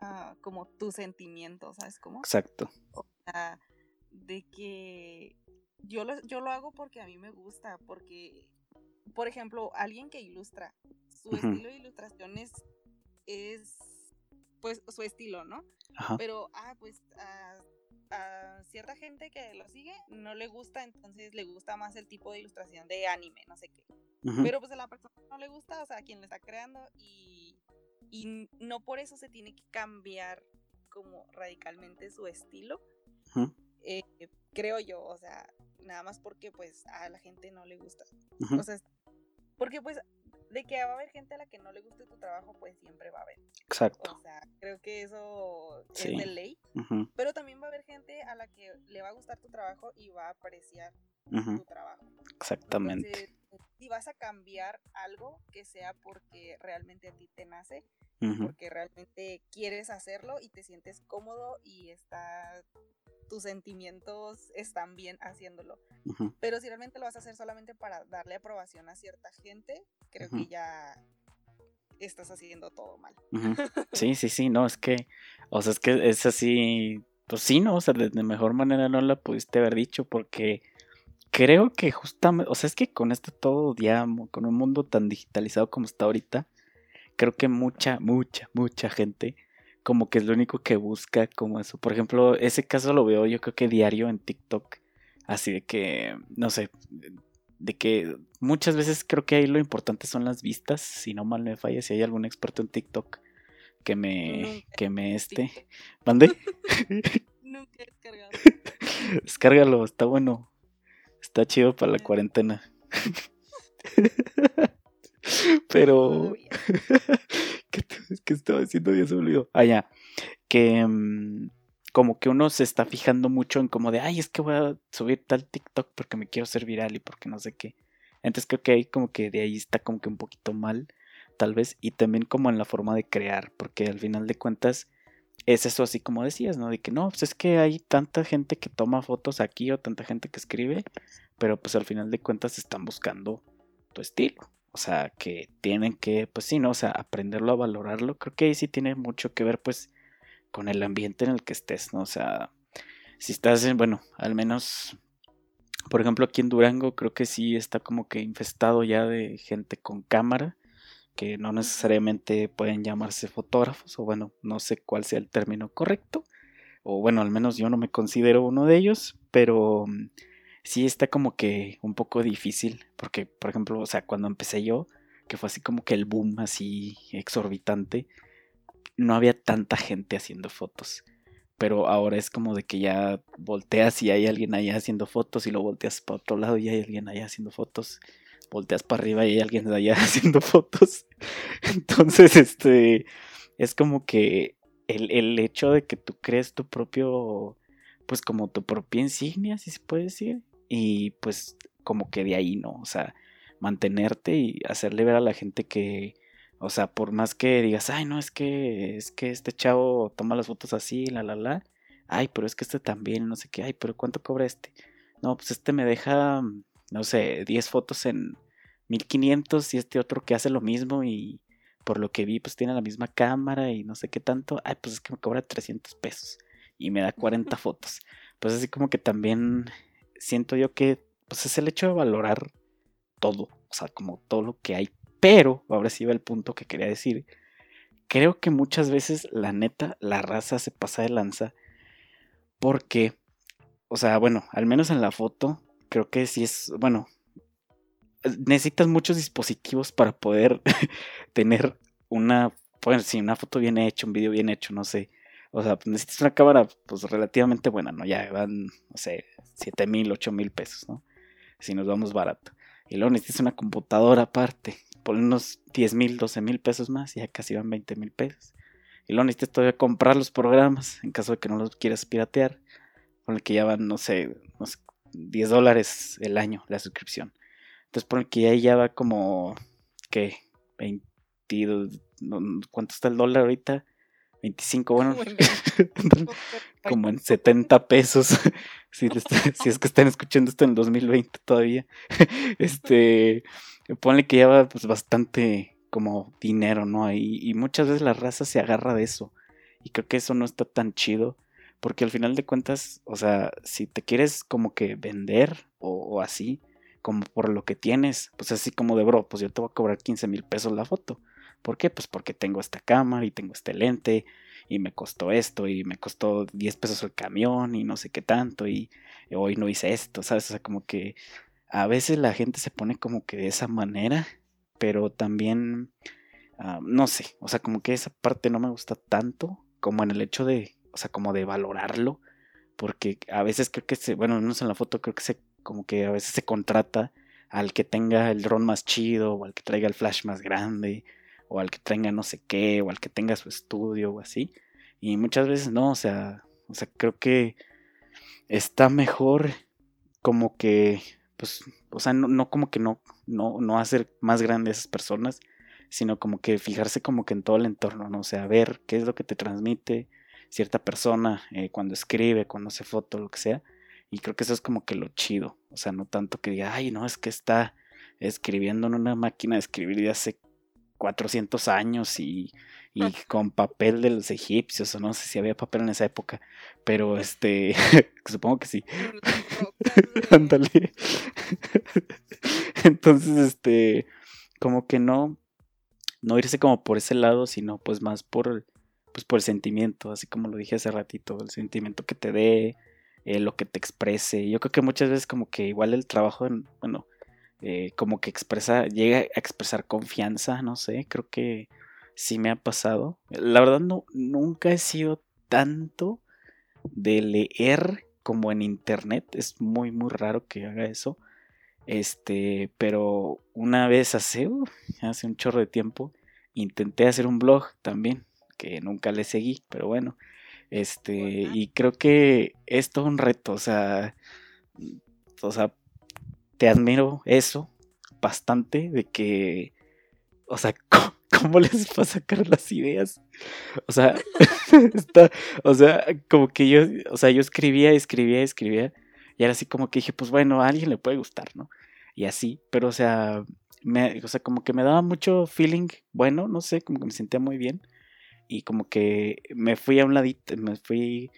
uh, como tus sentimientos, ¿sabes cómo? Exacto. O sea, de que yo lo, yo lo hago porque a mí me gusta, porque, por ejemplo, alguien que ilustra, su estilo de ilustración es, es, pues, su estilo, ¿no? Pero, ah, pues, a, cierta gente que lo sigue no le gusta, entonces le gusta más el tipo de ilustración de anime, no sé qué. Pero pues a la persona no le gusta, o sea, a quien le está creando y, y no por eso se tiene que cambiar como radicalmente su estilo. Eh, creo yo, o sea, nada más porque pues a la gente no le gusta. O sea, porque pues de que va a haber gente a la que no le guste tu trabajo, pues siempre va a haber. Exacto. O sea, creo que eso es de ley. Pero también va a haber gente a la que le va a gustar tu trabajo y va a apreciar tu trabajo. Exactamente. Si vas a cambiar algo, que sea porque realmente a ti te nace, porque realmente quieres hacerlo y te sientes cómodo y está tus sentimientos están bien haciéndolo. Pero si realmente lo vas a hacer solamente para darle aprobación a cierta gente, creo que ya estás haciendo todo mal. Sí, sí, sí, no, es que, o sea, es que es así, pues sí, no, o sea, de, mejor manera no la pudiste haber dicho porque creo que justamente, o sea, es que con esto todo ya, con un mundo tan digitalizado como está ahorita, creo que mucha, mucha, mucha gente como que es lo único que busca como eso. Por ejemplo, ese caso lo veo yo creo que diario en TikTok. Así de que, no sé, de que muchas veces creo que ahí lo importante son las vistas, si no mal me falla, si hay algún experto en TikTok que me, que me este, ¿mande? Nunca he descargado. Descárgalo, está bueno, está chido para la cuarentena. Pero, ¿qué, estaba diciendo? Ya se olvidó. Ah, ya. Que mm, como que uno se está fijando mucho en como de, ay, es que voy a subir tal TikTok porque me quiero ser viral y porque no sé qué. Entonces creo que ahí como que de ahí está como que un poquito mal, tal vez. Y también como en la forma de crear, porque al final de cuentas es eso así como decías, ¿no? De que no, pues es que hay tanta gente que toma fotos aquí o tanta gente que escribe, pero pues al final de cuentas están buscando tu estilo. O sea, que tienen que, pues sí, ¿no? O sea, aprenderlo a valorarlo. Creo que ahí sí tiene mucho que ver, pues, con el ambiente en el que estés, ¿no? O sea, si estás en, bueno, al menos, por ejemplo, aquí en Durango, creo que sí está como que infestado ya de gente con cámara, que no necesariamente pueden llamarse fotógrafos, o bueno, no sé cuál sea el término correcto, o bueno, al menos yo no me considero uno de ellos, pero sí está como que un poco difícil, porque por ejemplo, o sea, cuando empecé yo, que fue así como que el boom así exorbitante, no había tanta gente haciendo fotos. Pero ahora es como de que ya volteas y hay alguien allá haciendo fotos y lo volteas para otro lado y hay alguien allá haciendo fotos. Volteas para arriba y hay alguien allá haciendo fotos. Entonces, este, es como que el, el hecho de que tú crees tu propio, pues como tu propia insignia, si se puede decir, y pues como que de ahí, ¿no? O sea, mantenerte y hacerle ver a la gente que, o sea, por más que digas, ay, no, es que, es que este chavo toma las fotos así, la, la, la, ay, pero es que este también, no sé qué, ay, pero ¿cuánto cobra este? No, pues este me deja, no sé, 10 fotos en 1500 y este otro que hace lo mismo y por lo que vi, pues tiene la misma cámara y no sé qué tanto, ay, pues es que me cobra 300 pesos y me da 40 fotos. Pues así como que también siento yo que pues es el hecho de valorar todo, o sea, como todo lo que hay. Pero, ahora sí va el punto que quería decir, creo que muchas veces la neta, la raza se pasa de lanza porque, o sea, bueno, al menos en la foto, creo que sí es, bueno, necesitas muchos dispositivos para poder tener una, pues sí, una foto bien hecha, un video bien hecho, no sé. O sea, necesitas una cámara pues relativamente buena, ¿no? Ya van, no sé, 7 mil, 8 mil pesos, ¿no? Si nos vamos barato. Y luego necesitas una computadora aparte, por unos 10 mil, 12 mil pesos más, ya casi van 20 mil pesos. Y luego necesitas todavía comprar los programas, en caso de que no los quieras piratear, con el que ya van, no sé, 10 dólares el año la suscripción. Entonces, por el que ya va como, ¿qué? 22, ¿cuánto está el dólar ahorita? 25, bueno, como en 70 pesos, si, si, es que están escuchando esto en el 2020 todavía, este, ponle que lleva pues bastante como dinero, ¿no? Y, y muchas veces la raza se agarra de eso, y creo que eso no está tan chido, porque al final de cuentas, o sea, si te quieres como que vender o, así, como por lo que tienes, pues así como de bro, pues yo te voy a cobrar 15 mil pesos la foto. ¿Por qué? Pues porque tengo esta cámara y tengo este lente y me costó esto y me costó 10 pesos el camión y no sé qué tanto y, hoy no hice esto, ¿sabes? O sea, como que a veces la gente se pone como que de esa manera, pero también, ah, no sé, o sea, como que esa parte no me gusta tanto como en el hecho de, o sea, como de valorarlo, porque a veces creo que se, bueno, no sé en la foto, creo que se, como que a veces se contrata al que tenga el dron más chido, o al que traiga el flash más grande, o al que tenga no sé qué, o al que tenga su estudio, o así. Y muchas veces no, o sea, o sea, creo que está mejor como que, pues, o sea, no, no como que no, no, no hacer más grandes a esas personas, sino como que fijarse como que en todo el entorno, ¿no? O sea, ver qué es lo que te transmite cierta persona eh, cuando escribe, cuando hace foto, lo que sea. Y creo que eso es como que lo chido. O sea, no tanto que diga, ay, no, es que está escribiendo en una máquina de escribir de hace 400 años y, y con papel de los egipcios, o no sé si había papel en esa época, pero este, supongo que sí. Ándale. Entonces, este, como que no, no irse como por ese lado, sino pues más por, pues por el sentimiento, así como lo dije hace ratito, el sentimiento que te dé, eh, lo que te exprese. Yo creo que muchas veces como que igual el trabajo, en, bueno, eh, como que expresa, llega a expresar confianza, no sé, creo que sí me ha pasado. La verdad no, nunca he sido tanto de leer como en internet, es muy muy raro que haga eso. Este, pero una vez hace, hace un chorro de tiempo, intenté hacer un blog también, que nunca le seguí, pero bueno, este, y creo que es todo un reto, o sea, o sea, te admiro eso bastante, de que, o sea, ¿cómo, les va a sacar las ideas? O sea, está, o sea, como que yo, o sea, yo escribía, escribía, escribía, y era así como que dije, pues bueno, a alguien le puede gustar, ¿no? Y así, pero o sea, me, o sea, como que me daba mucho feeling bueno, no sé, como que me sentía muy bien. Y como que me fui a un ladito, me fui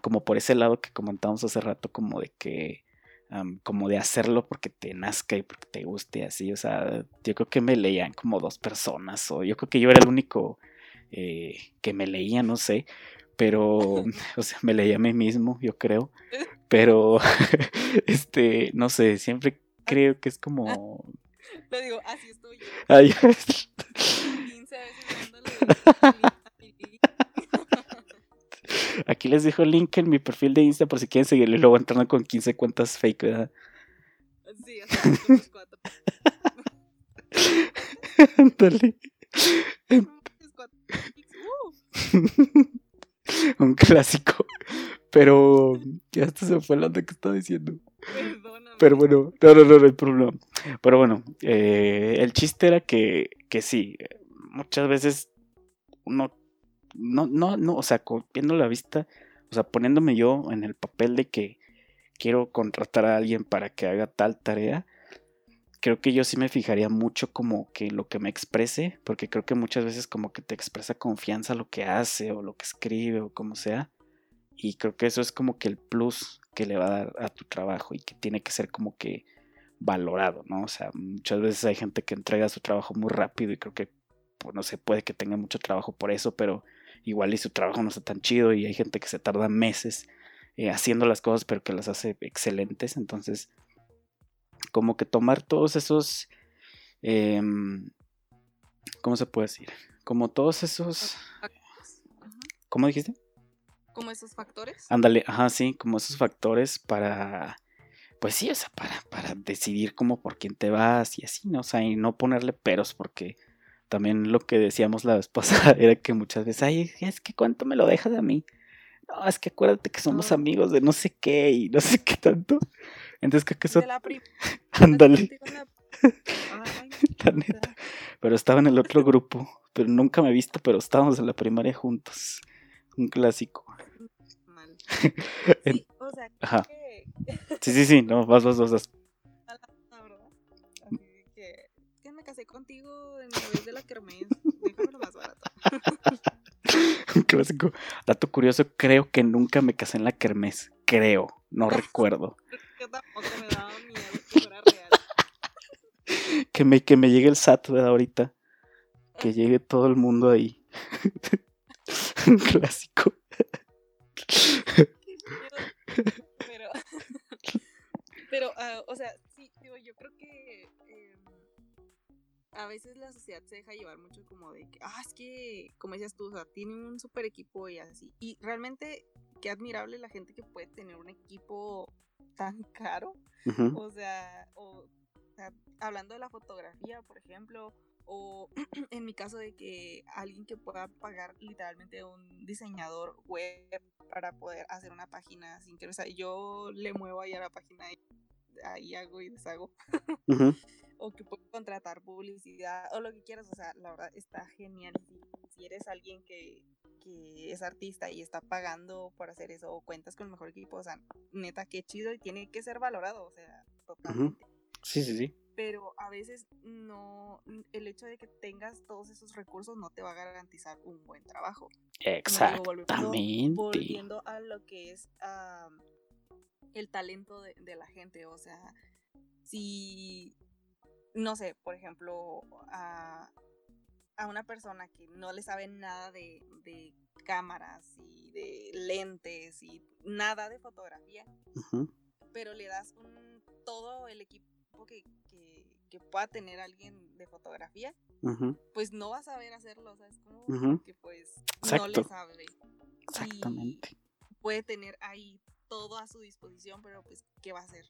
como por ese lado que comentamos hace rato, como de que, como de hacerlo porque te nazca y porque te guste, así. O sea, yo creo que me leían como dos personas, o yo creo que yo era el único eh, que me leía, no sé pero, o sea, me leía a mí mismo, yo creo, pero, este, no sé, siempre creo que es como... Lo digo, así estoy yo. Ay, Aquí les dejo el link en mi perfil de Insta por si quieren seguirlo y luego entrando con 15 cuentas fake, ¿verdad? Sí, cuatro. Ándale. Un clásico. Pero ya hasta se fue la que estaba diciendo. Perdóname. Pero bueno, no, no, no, no hay problema. Pero bueno, eh, el chiste era que, que sí, muchas veces uno, no, no, no, o sea, viendo la vista, o sea, poniéndome yo en el papel de que quiero contratar a alguien para que haga tal tarea, creo que yo sí me fijaría mucho como que lo que me exprese, porque creo que muchas veces como que te expresa confianza lo que hace o lo que escribe o como sea. Y creo que eso es como que el plus que le va a dar a tu trabajo y que tiene que ser como que valorado, ¿no? O sea, muchas veces hay gente que entrega su trabajo muy rápido y creo que, pues, no se puede que tenga mucho trabajo por eso, pero igual y su trabajo no está tan chido y hay gente que se tarda meses eh, haciendo las cosas pero que las hace excelentes, entonces como que tomar todos esos, em, ¿cómo se puede decir? Como todos esos... ¿Cómo dijiste? como esos factores. Ándale, ajá, sí, como esos factores para, pues sí, o sea, para, para decidir como por quién te vas y así, ¿no? O sea, y no ponerle peros porque también lo que decíamos la vez pasada era que muchas veces, ay, es que cuánto me lo dejas a mí. No, es que acuérdate que somos amigos de no sé qué y no sé qué tanto. Entonces creo que eso... Ándale. la neta. Pero estaba en el otro grupo pero nunca me he visto, pero estábamos en la primaria juntos. Un clásico. Mal. Sí, o sea, Ajá. que... Sí, sí, sí, no, vas, vas, vas, vas. Casé contigo en la vez de la kermés. Déjame lo más barato. Un clásico. Dato curioso, creo que nunca me casé en la kermés. Creo, no recuerdo. Yo tampoco me daba miedo que fuera real. Que me, que me llegue el SAT, ¿verdad? Ahorita. Que llegue todo el mundo ahí. Un clásico. Pero, pero ah, o sea, sí, digo, yo creo que a veces la sociedad se deja llevar mucho como de que, ah, es que, como decías tú, o sea, tienen un super equipo y así. Y realmente, qué admirable la gente que puede tener un equipo tan caro. O sea, o, o sea, hablando de la fotografía, por ejemplo, o en mi caso de que alguien que pueda pagar literalmente un diseñador web para poder hacer una página sin que, o sea, yo le muevo ahí a la página y ahí hago y deshago, ujú, o que puedo contratar publicidad, o lo que quieras, o sea, la verdad está genial. Si, si eres alguien que, que es artista y está pagando por hacer eso, o cuentas con el mejor equipo, o sea, neta, qué chido y tiene que ser valorado, o sea, totalmente Sí, sí, sí. pero a veces no, el hecho de que tengas todos esos recursos no te va a garantizar un buen trabajo. Como digo, volviendo- Exactamente. Volviendo a lo que es el talento de, de la gente, o sea, si, no sé, por ejemplo, a, a una persona que no le sabe nada de, de cámaras y de lentes y nada de fotografía, pero le das un, todo el equipo que, que, que pueda tener alguien de fotografía, pues no va a saber hacerlo, ¿sabes? Como que pues no le sabe. Exactamente. Puede tener ahí todo a su disposición, pero pues, ¿qué va a hacer?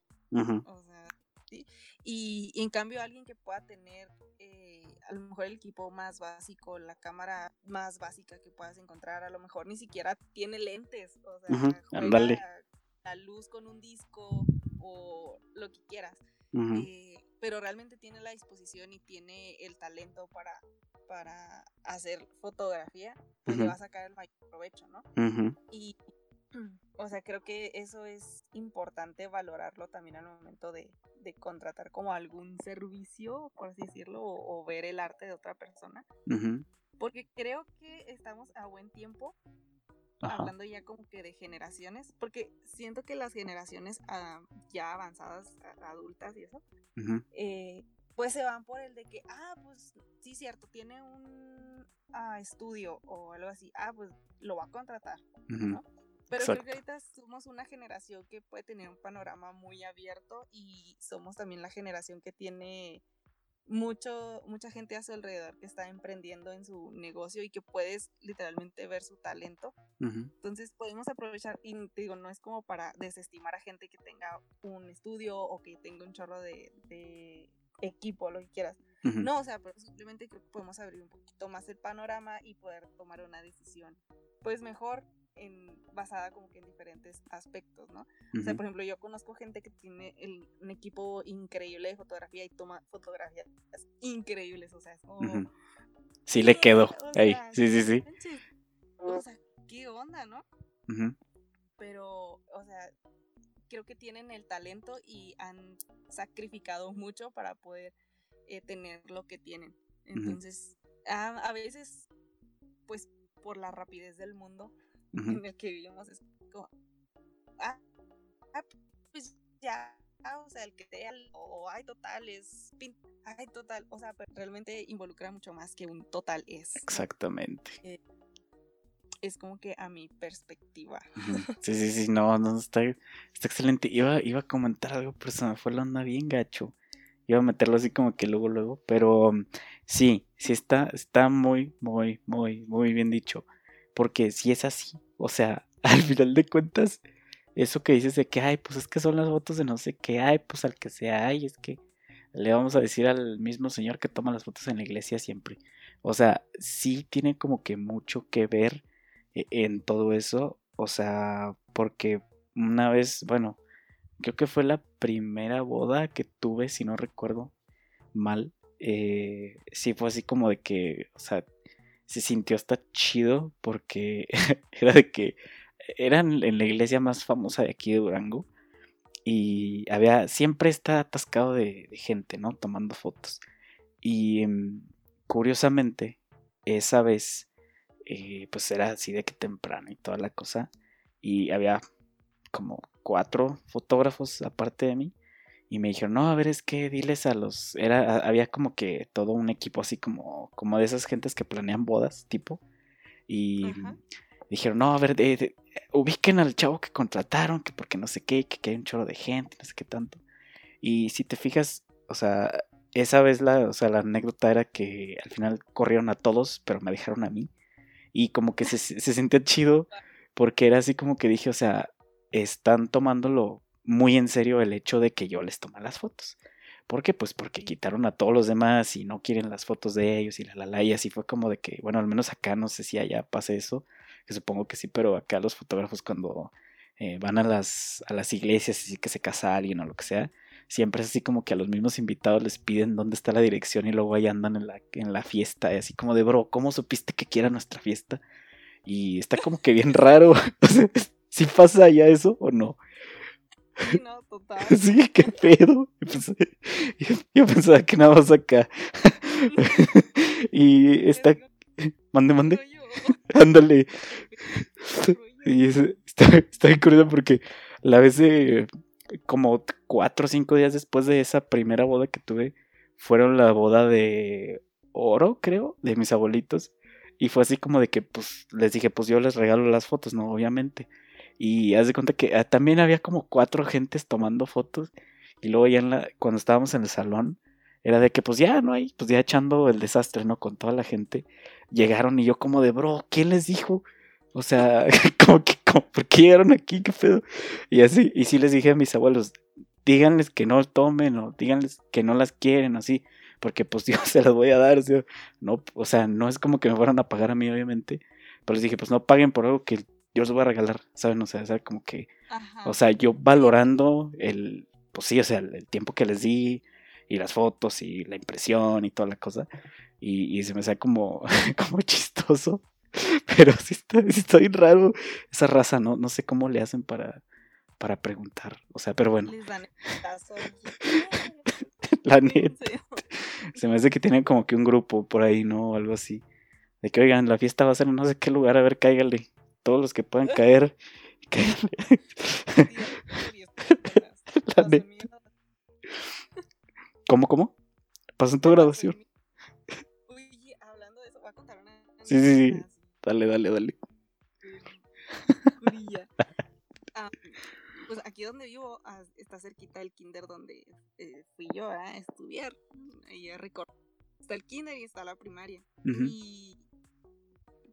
O sea, ¿sí? Y, y en cambio alguien que pueda tener eh, a lo mejor el equipo más básico, la cámara más básica que puedas encontrar, a lo mejor ni siquiera tiene lentes, o sea, juega ándale. la luz con un disco o lo que quieras. eh, pero realmente tiene la disposición y tiene el talento para, para hacer fotografía, pues le va a sacar el mayor provecho, ¿no? Y, o sea, creo que eso es importante valorarlo también al momento de, de contratar como algún servicio, por así decirlo, o, o ver el arte de otra persona. Porque creo que estamos a buen tiempo Ajá. hablando ya como que de generaciones, porque siento que las generaciones ah, ya avanzadas, adultas y eso, eh, pues se van por el de que, ah, pues sí, cierto, tiene un ah, estudio o algo así, ah, pues lo va a contratar. ¿no? Pero creo que Exacto. ahorita somos una generación que puede tener un panorama muy abierto y somos también la generación que tiene mucho, mucha gente a su alrededor que está emprendiendo en su negocio y que puedes literalmente ver su talento. Ujú, Entonces podemos aprovechar, y te digo, no es como para desestimar a gente que tenga un estudio o que tenga un chorro de, de equipo, lo que quieras. ujú. No, o sea, pero simplemente creo que podemos abrir un poquito más el panorama y poder tomar una decisión, pues mejor en, basada como que en diferentes aspectos, ¿no? O sea, por ejemplo, yo conozco gente que tiene el- un equipo increíble de fotografía y toma fotografías increíbles, o sea, es como... Sí le quedó. Sea, sí, sí, sí. O sea, ¿qué onda, no? Pero, o sea, creo que tienen el talento y han sacrificado mucho para poder eh, tener lo que tienen. Entonces, a, a veces, pues, por la rapidez del mundo en el que vivimos, es como, ah, ah, pues ya, ah, o sea, el que sea, o ay, total, es, pin- ay, total, o sea, pero realmente involucra mucho más que un total es. Exactamente. Es como que a mi perspectiva. Sí, sí, sí, no, no, está, está excelente. Iba, iba a comentar algo, pero se me fue la onda bien gacho. Iba a meterlo así como que luego, luego, pero um, sí, sí está, está muy, muy, muy, muy bien dicho. Porque si es así, o sea, al final de cuentas, eso que dices de que, ay, pues es que son las fotos de no sé qué, ay, pues al que sea, ay, es que le vamos a decir al mismo señor que toma las fotos en la iglesia siempre. O sea, sí tiene como que mucho que ver e- en todo eso. O sea, porque una vez, bueno, creo que fue la primera boda que tuve, si no recuerdo mal. eh, sí, fue así como de que, o sea, se sintió hasta chido porque era de que eran en la iglesia más famosa de aquí de Durango y había siempre está atascado de, gente, ¿no? Tomando fotos. Y mm, curiosamente, esa vez, eh, pues era así de que temprano y toda la cosa. Y había como cuatro fotógrafos aparte de mí. Y me dijeron, no, a ver, es que diles a los... Era, había como que todo un equipo así como, como de esas gentes que planean bodas, tipo. Y dijeron, no, a ver, ubiquen al chavo que contrataron, que porque no sé qué, que, hay un chorro de gente, no sé qué tanto. Y si te fijas, o sea, esa vez la, o sea, la anécdota era que al final corrieron a todos, pero me dejaron a mí. Y como que se, se sentía chido porque era así como que dije, o sea, están tomándolo muy en serio el hecho de que yo les tome las fotos. ¿Por qué? Pues porque quitaron a todos los demás y no quieren las fotos de ellos y la la la y así fue como de que, bueno, al menos acá no sé si allá pase eso, que supongo que sí, pero acá los fotógrafos cuando eh, van a las, a las iglesias y que se casa alguien o lo que sea, siempre es así como que a los mismos invitados les piden dónde está la dirección y luego ahí andan en la, en la fiesta y así como de, bro, ¿cómo supiste que quiera nuestra fiesta? Y está como que bien raro. ¿Si pasa ya eso o no? Sí, no, total. Sí, qué pedo. Yo, pensaba que nada más acá. y está. Mande, mande. Ándale. Y está, está bien curioso porque la vez de. Como cuatro o cinco días después de esa primera boda que tuve, fueron la boda de oro, creo, de mis abuelitos. Y fue así como de que, pues, les dije, pues yo les regalo las fotos, ¿no? Obviamente. Y haz de cuenta que ah, también había como cuatro gentes tomando fotos. Y luego ya en la, cuando estábamos en el salón, era de que pues ya no hay, pues ya echando el desastre, ¿no? Con toda la gente. Llegaron y yo como de, bro, ¿quién les dijo? O sea, como que, como, ¿por qué llegaron aquí? ¿Qué pedo? Y así, y sí les dije a mis abuelos, díganles que no tomen o díganles que no las quieren, así, porque pues yo se las voy a dar, no, o sea, no es como que me fueran a pagar a mí, obviamente, pero les dije, pues no paguen por algo que yo os voy a regalar, ¿saben? O sea, o como que, o sea, yo valorando el, pues sí, o sea, el, tiempo que les di y las fotos y la impresión y toda la cosa, y, se me hace como, como chistoso, pero sí está, sí bien raro esa raza, ¿no? No sé cómo le hacen para, para preguntar, o sea, pero bueno. la neta. Se me hace que tienen como que un grupo por ahí, ¿no? O algo así. De que, oigan, la fiesta va a ser en no sé qué lugar, a ver, cáigale todos los que puedan caer. ¿Cómo, cómo? ¿Pasó en tu graduación? Uy, hablando de eso, voy a contar una. Sí, sí, sí. Dale, dale, dale. Ah, pues aquí donde vivo ah, está cerquita el kinder donde eh, fui yo a estudiar. Y recuerdo. Está el kinder y está la primaria. Y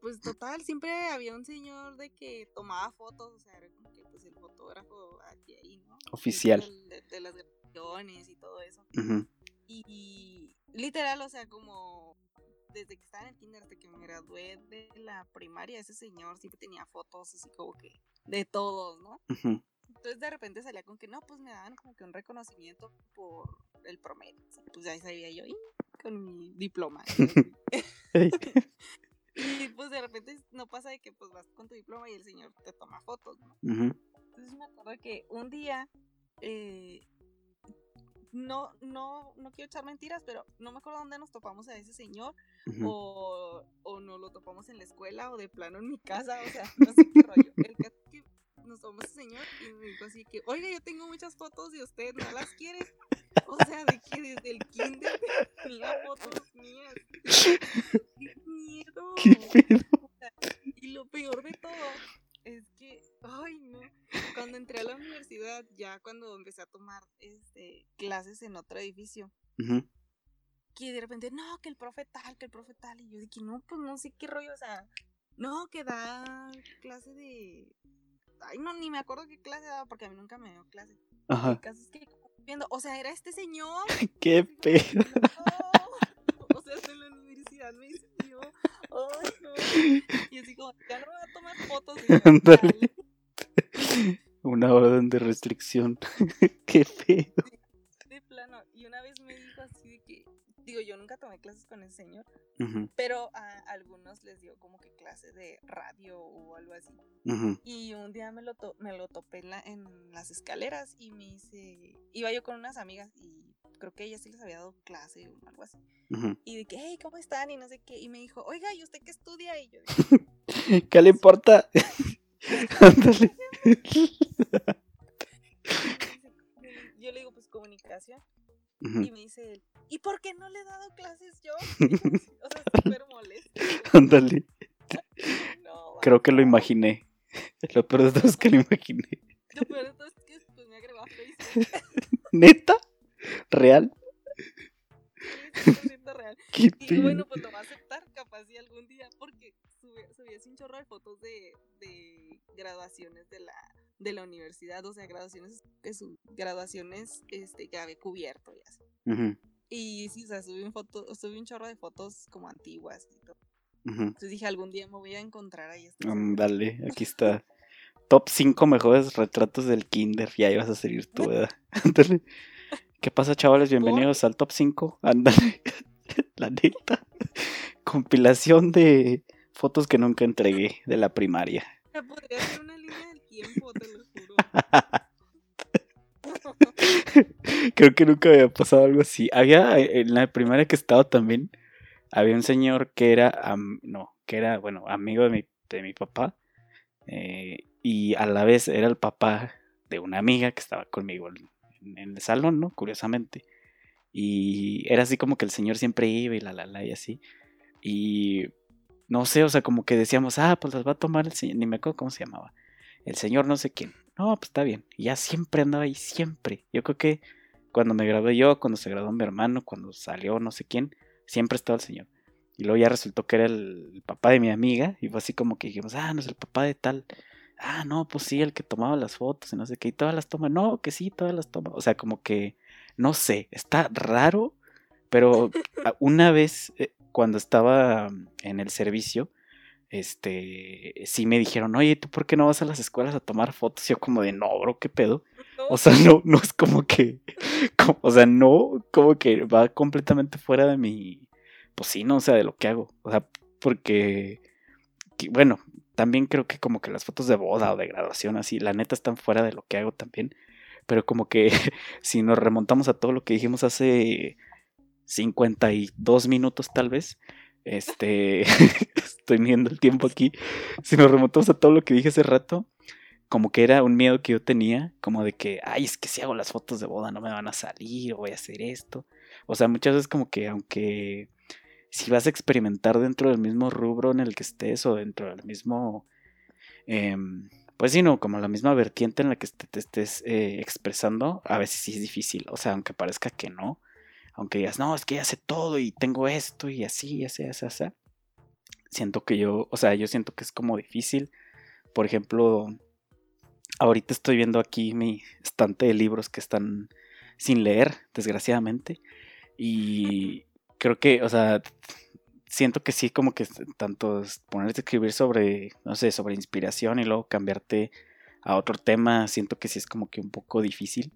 pues total, siempre había un señor de que tomaba fotos, o sea, era como que pues el fotógrafo aquí ahí, ¿no? Oficial. De, las grabaciones y todo eso. y, literal, o sea, como desde que estaba en el kinder, hasta que me gradué de la primaria, ese señor siempre tenía fotos así como que de todos, ¿no? Entonces de repente salía con que no, pues me daban como que un reconocimiento por el promedio. pues ya sabía yo, y con mi diploma. Y pues de repente no pasa de que pues vas con tu diploma y el señor te toma fotos, ¿no? Entonces me acuerdo que un día, eh, no, no, no quiero echar mentiras, pero no me acuerdo dónde nos topamos a ese señor, o, o no lo topamos en la escuela, o de plano en mi casa, o sea, no sé qué rollo. El caso es que nos tomamos ese señor y me dijo así que, oiga, yo tengo muchas fotos de usted, ¿no las quiere? O sea, de que desde el kinder tenía fotos mías. ¡Qué miedo! ¡Qué Y lo peor de todo es que, ay no, cuando entré a la universidad, ya cuando empecé a tomar este, clases en otro edificio, que de repente, no, que el profe tal, que el profe tal, y yo dije, no, pues no sé qué rollo, o sea, no, que da clase de... Ay, no, ni me acuerdo qué clase daba porque a mí nunca me dio clase. Ajá. El caso es que viendo, o sea, era este señor. Qué pedo. Me no. Y así como, ya no voy a tomar fotos. Ándale. Una orden de restricción. Qué pedo. De, plano. Y una vez me dijo así de que, digo, yo nunca tomé clases con ese señor, pero a algunos les dio como que clase de radio o algo así. Y un día me lo, me lo topé en, en las escaleras y me dice, iba yo con unas amigas y creo que ella sí les había dado clase o algo así. Y de que, hey, ¿cómo están? Y no sé qué. Y me dijo, oiga, ¿y usted qué estudia? Y yo dije, ¿qué le importa? Ándale. yo le digo, pues comunicación. Y me dice él, ¿y por qué no le he dado clases yo? o sea, súper molesto. Ándale. Creo que lo imaginé. Lo peor de todo es que lo imaginé. Lo peor de todo es que pues, me agregó a Facebook. ¿Neta? ¿Real? real. y bueno, pues lo va a aceptar capaz si algún día, porque subía, subía un chorro de fotos de, de graduaciones de la, de la universidad, o sea, graduaciones, su, graduaciones este, que había cubierto y así. Y sí, o sea, subí un, foto, subí un chorro de fotos como antiguas y todo. Entonces dije, algún día me voy a encontrar ahí. Um, dale, aquí está. Top 5 mejores retratos del kinder. Ya ibas a salir tú, ¿verdad? ¿Qué pasa, chavales? Bienvenidos al top 5. Ándale. La neta. Compilación de fotos que nunca entregué de la primaria. Podría ser una línea del tiempo, te lo juro. Creo que nunca había pasado algo así. Había en la primaria que estaba también había un señor que era, no, que era, bueno, amigo de mi, de mi papá. Eh, y a la vez era el papá de una amiga que estaba conmigo en, el salón, ¿no? Curiosamente. Y era así como que el señor siempre iba y la, la, la, y así. Y no sé, o sea, como que decíamos, ah, pues las va a tomar el señor, ni me acuerdo cómo se llamaba. El señor no sé quién. No, pues está bien. Y ya siempre andaba ahí, siempre. Yo creo que cuando me gradué yo, cuando se graduó mi hermano, cuando salió no sé quién, siempre estaba el señor. Y luego ya resultó que era el, papá de mi amiga. Y fue así como que dijimos, ah, no es el papá de tal. Ah, no, pues sí, el que tomaba las fotos y no sé qué. Y todas las toma. No, que sí, todas las toma. O sea, como que, no sé, está raro. Pero una vez, eh, cuando estaba en el servicio, este, sí me dijeron, oye, ¿tú por qué no vas a las escuelas a tomar fotos? Y yo como de, no, bro, ¿qué pedo? O sea, no, no es como que, o sea, no, como que va completamente fuera de mi, pues sí, no, o sea, de lo que hago. O sea, porque, bueno, también creo que como que las fotos de boda o de graduación así, la neta están fuera de lo que hago también. Pero como que si nos remontamos a todo lo que dijimos hace 52 minutos tal vez, este, estoy viendo el tiempo aquí, si nos remontamos a todo lo que dije hace rato, como que era un miedo que yo tenía, como de que, ay, es que si hago las fotos de boda no me van a salir o voy a hacer esto. O sea, muchas veces como que aunque si vas a experimentar dentro del mismo rubro en el que estés o dentro del mismo, em, pues sí, no, como la misma vertiente en la que te, estés eh, expresando, a veces sí es difícil, o sea, aunque parezca que no, aunque digas, no, es que ya sé todo y tengo esto y así, y así, así, así, siento que yo, o sea, yo siento que es como difícil, por ejemplo, ahorita estoy viendo aquí mi estante de libros que están sin leer, desgraciadamente, y creo que, o sea, siento que sí, como que tanto ponerte a escribir sobre, no sé, sobre inspiración y luego cambiarte a otro tema, siento que sí es como que un poco difícil,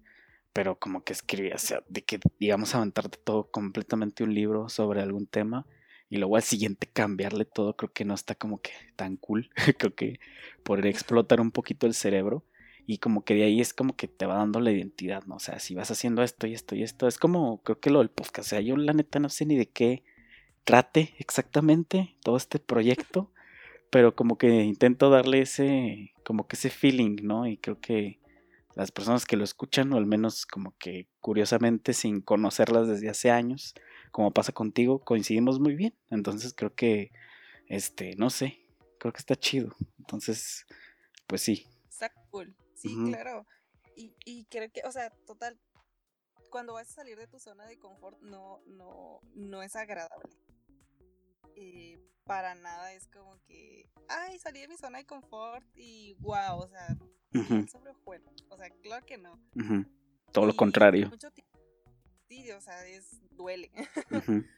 pero como que escribir, o sea, de que, digamos, aventarte todo completamente un libro sobre algún tema y luego al siguiente cambiarle todo, creo que no está como que tan cool, creo que por explotar un poquito el cerebro y como que de ahí es como que te va dando la identidad, ¿no? O sea, si vas haciendo esto y esto y esto, es como, creo que lo del podcast, o sea, yo la neta no sé ni de qué trate exactamente todo este proyecto, pero como que intento darle ese, como que ese feeling, ¿no? Y creo que las personas que lo escuchan, o al menos como que curiosamente sin conocerlas desde hace años, como pasa contigo, coincidimos muy bien. Entonces creo que, este, no sé, creo que está chido. Entonces, pues sí. Está cool. Sí, claro. Y, y creo que, o sea, total, cuando vas a salir de tu zona de confort no, no, no es agradable. Eh, para nada es como que, ay, salí de mi zona de confort y wow, o sea, sobre juego. O sea, claro que no. Todo lo contrario. sí, o sea, es, duele.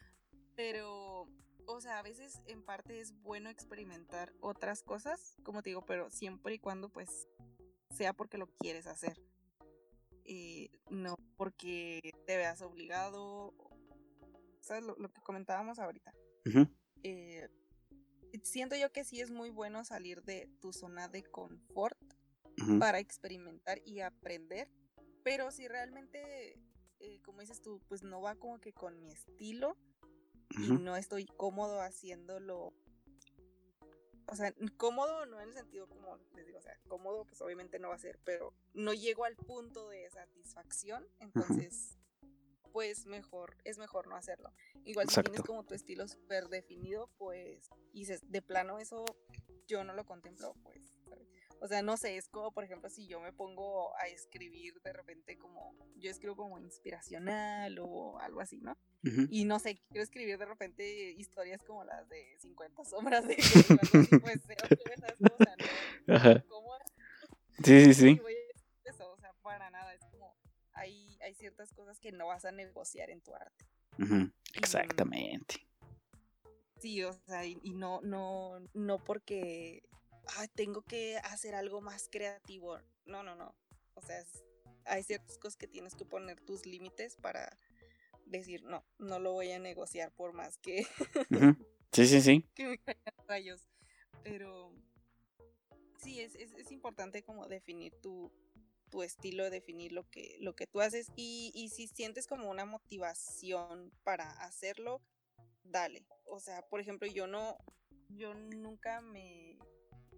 Pero, o sea, a veces en parte es bueno experimentar otras cosas, como te digo, pero siempre y cuando pues sea porque lo quieres hacer. eh, no porque te veas obligado, ¿sabes? Lo, lo que comentábamos ahorita. Eh, siento yo que sí es muy bueno salir de tu zona de confort para experimentar y aprender, pero si realmente, eh, como dices tú, pues no va como que con mi estilo y no estoy cómodo haciéndolo o sea, cómodo no en el sentido como les digo, o sea, cómodo pues obviamente no va a ser, pero no llego al punto de satisfacción, entonces pues mejor, es mejor no hacerlo. Igual si tienes como tu estilo súper definido, pues, y de plano eso yo no lo contemplo, pues, O sea, no sé, es como, por ejemplo, si yo me pongo a escribir de repente como, yo escribo como inspiracional o algo así, ¿no? Y no sé, quiero escribir de repente historias como las de 50 sombras de pues, o sea, no, Ajá. ¿cómo? Sí, sí, sí. hay, ciertas cosas que no vas a negociar en tu arte. Exactamente. sí, o sea, y, no, no, no porque tengo que hacer algo más creativo. No, no, no. O sea, hay ciertas cosas que tienes que poner tus límites para decir, no, no lo voy a negociar por más que... Sí, sí, sí. que me caigan rayos. Pero sí, es, es, es importante como definir tu, tu estilo, definir lo que, lo que tú haces y, y si sientes como una motivación para hacerlo, dale. O sea, por ejemplo, yo no, yo nunca me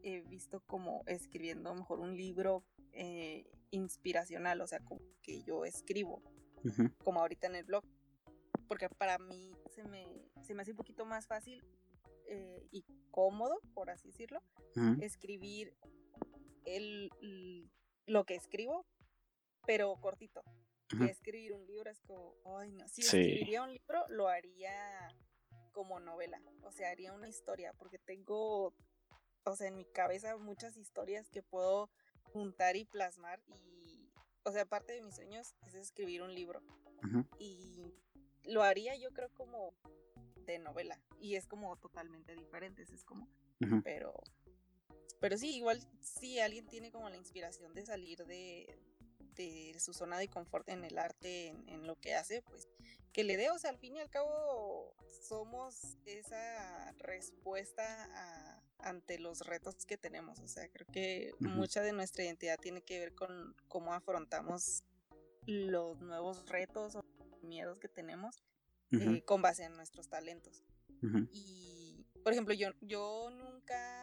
he visto como escribiendo mejor un libro eh, inspiracional, o sea, como que yo escribo, como ahorita en el blog, porque para mí se me, se me hace un poquito más fácil eh, y cómodo, por así decirlo, escribir el, lo que escribo, pero cortito. Escribir un libro es como, ay no, si escribiría un libro lo haría como novela, o sea, haría una historia, porque tengo, o sea, en mi cabeza muchas historias que puedo juntar y plasmar y, o sea, parte de mis sueños es escribir un libro. Y lo haría yo creo como de novela y es como totalmente diferente, es como, pero pero sí, igual si alguien tiene como la inspiración de salir de, su zona de confort en el arte, en, lo que hace, pues que le dé, o sea, al fin y al cabo somos esa respuesta ante los retos que tenemos, o sea, creo que mucha de nuestra identidad tiene que ver con cómo afrontamos los nuevos retos o miedos que tenemos eh, con base en nuestros talentos. Y, por ejemplo, yo, yo nunca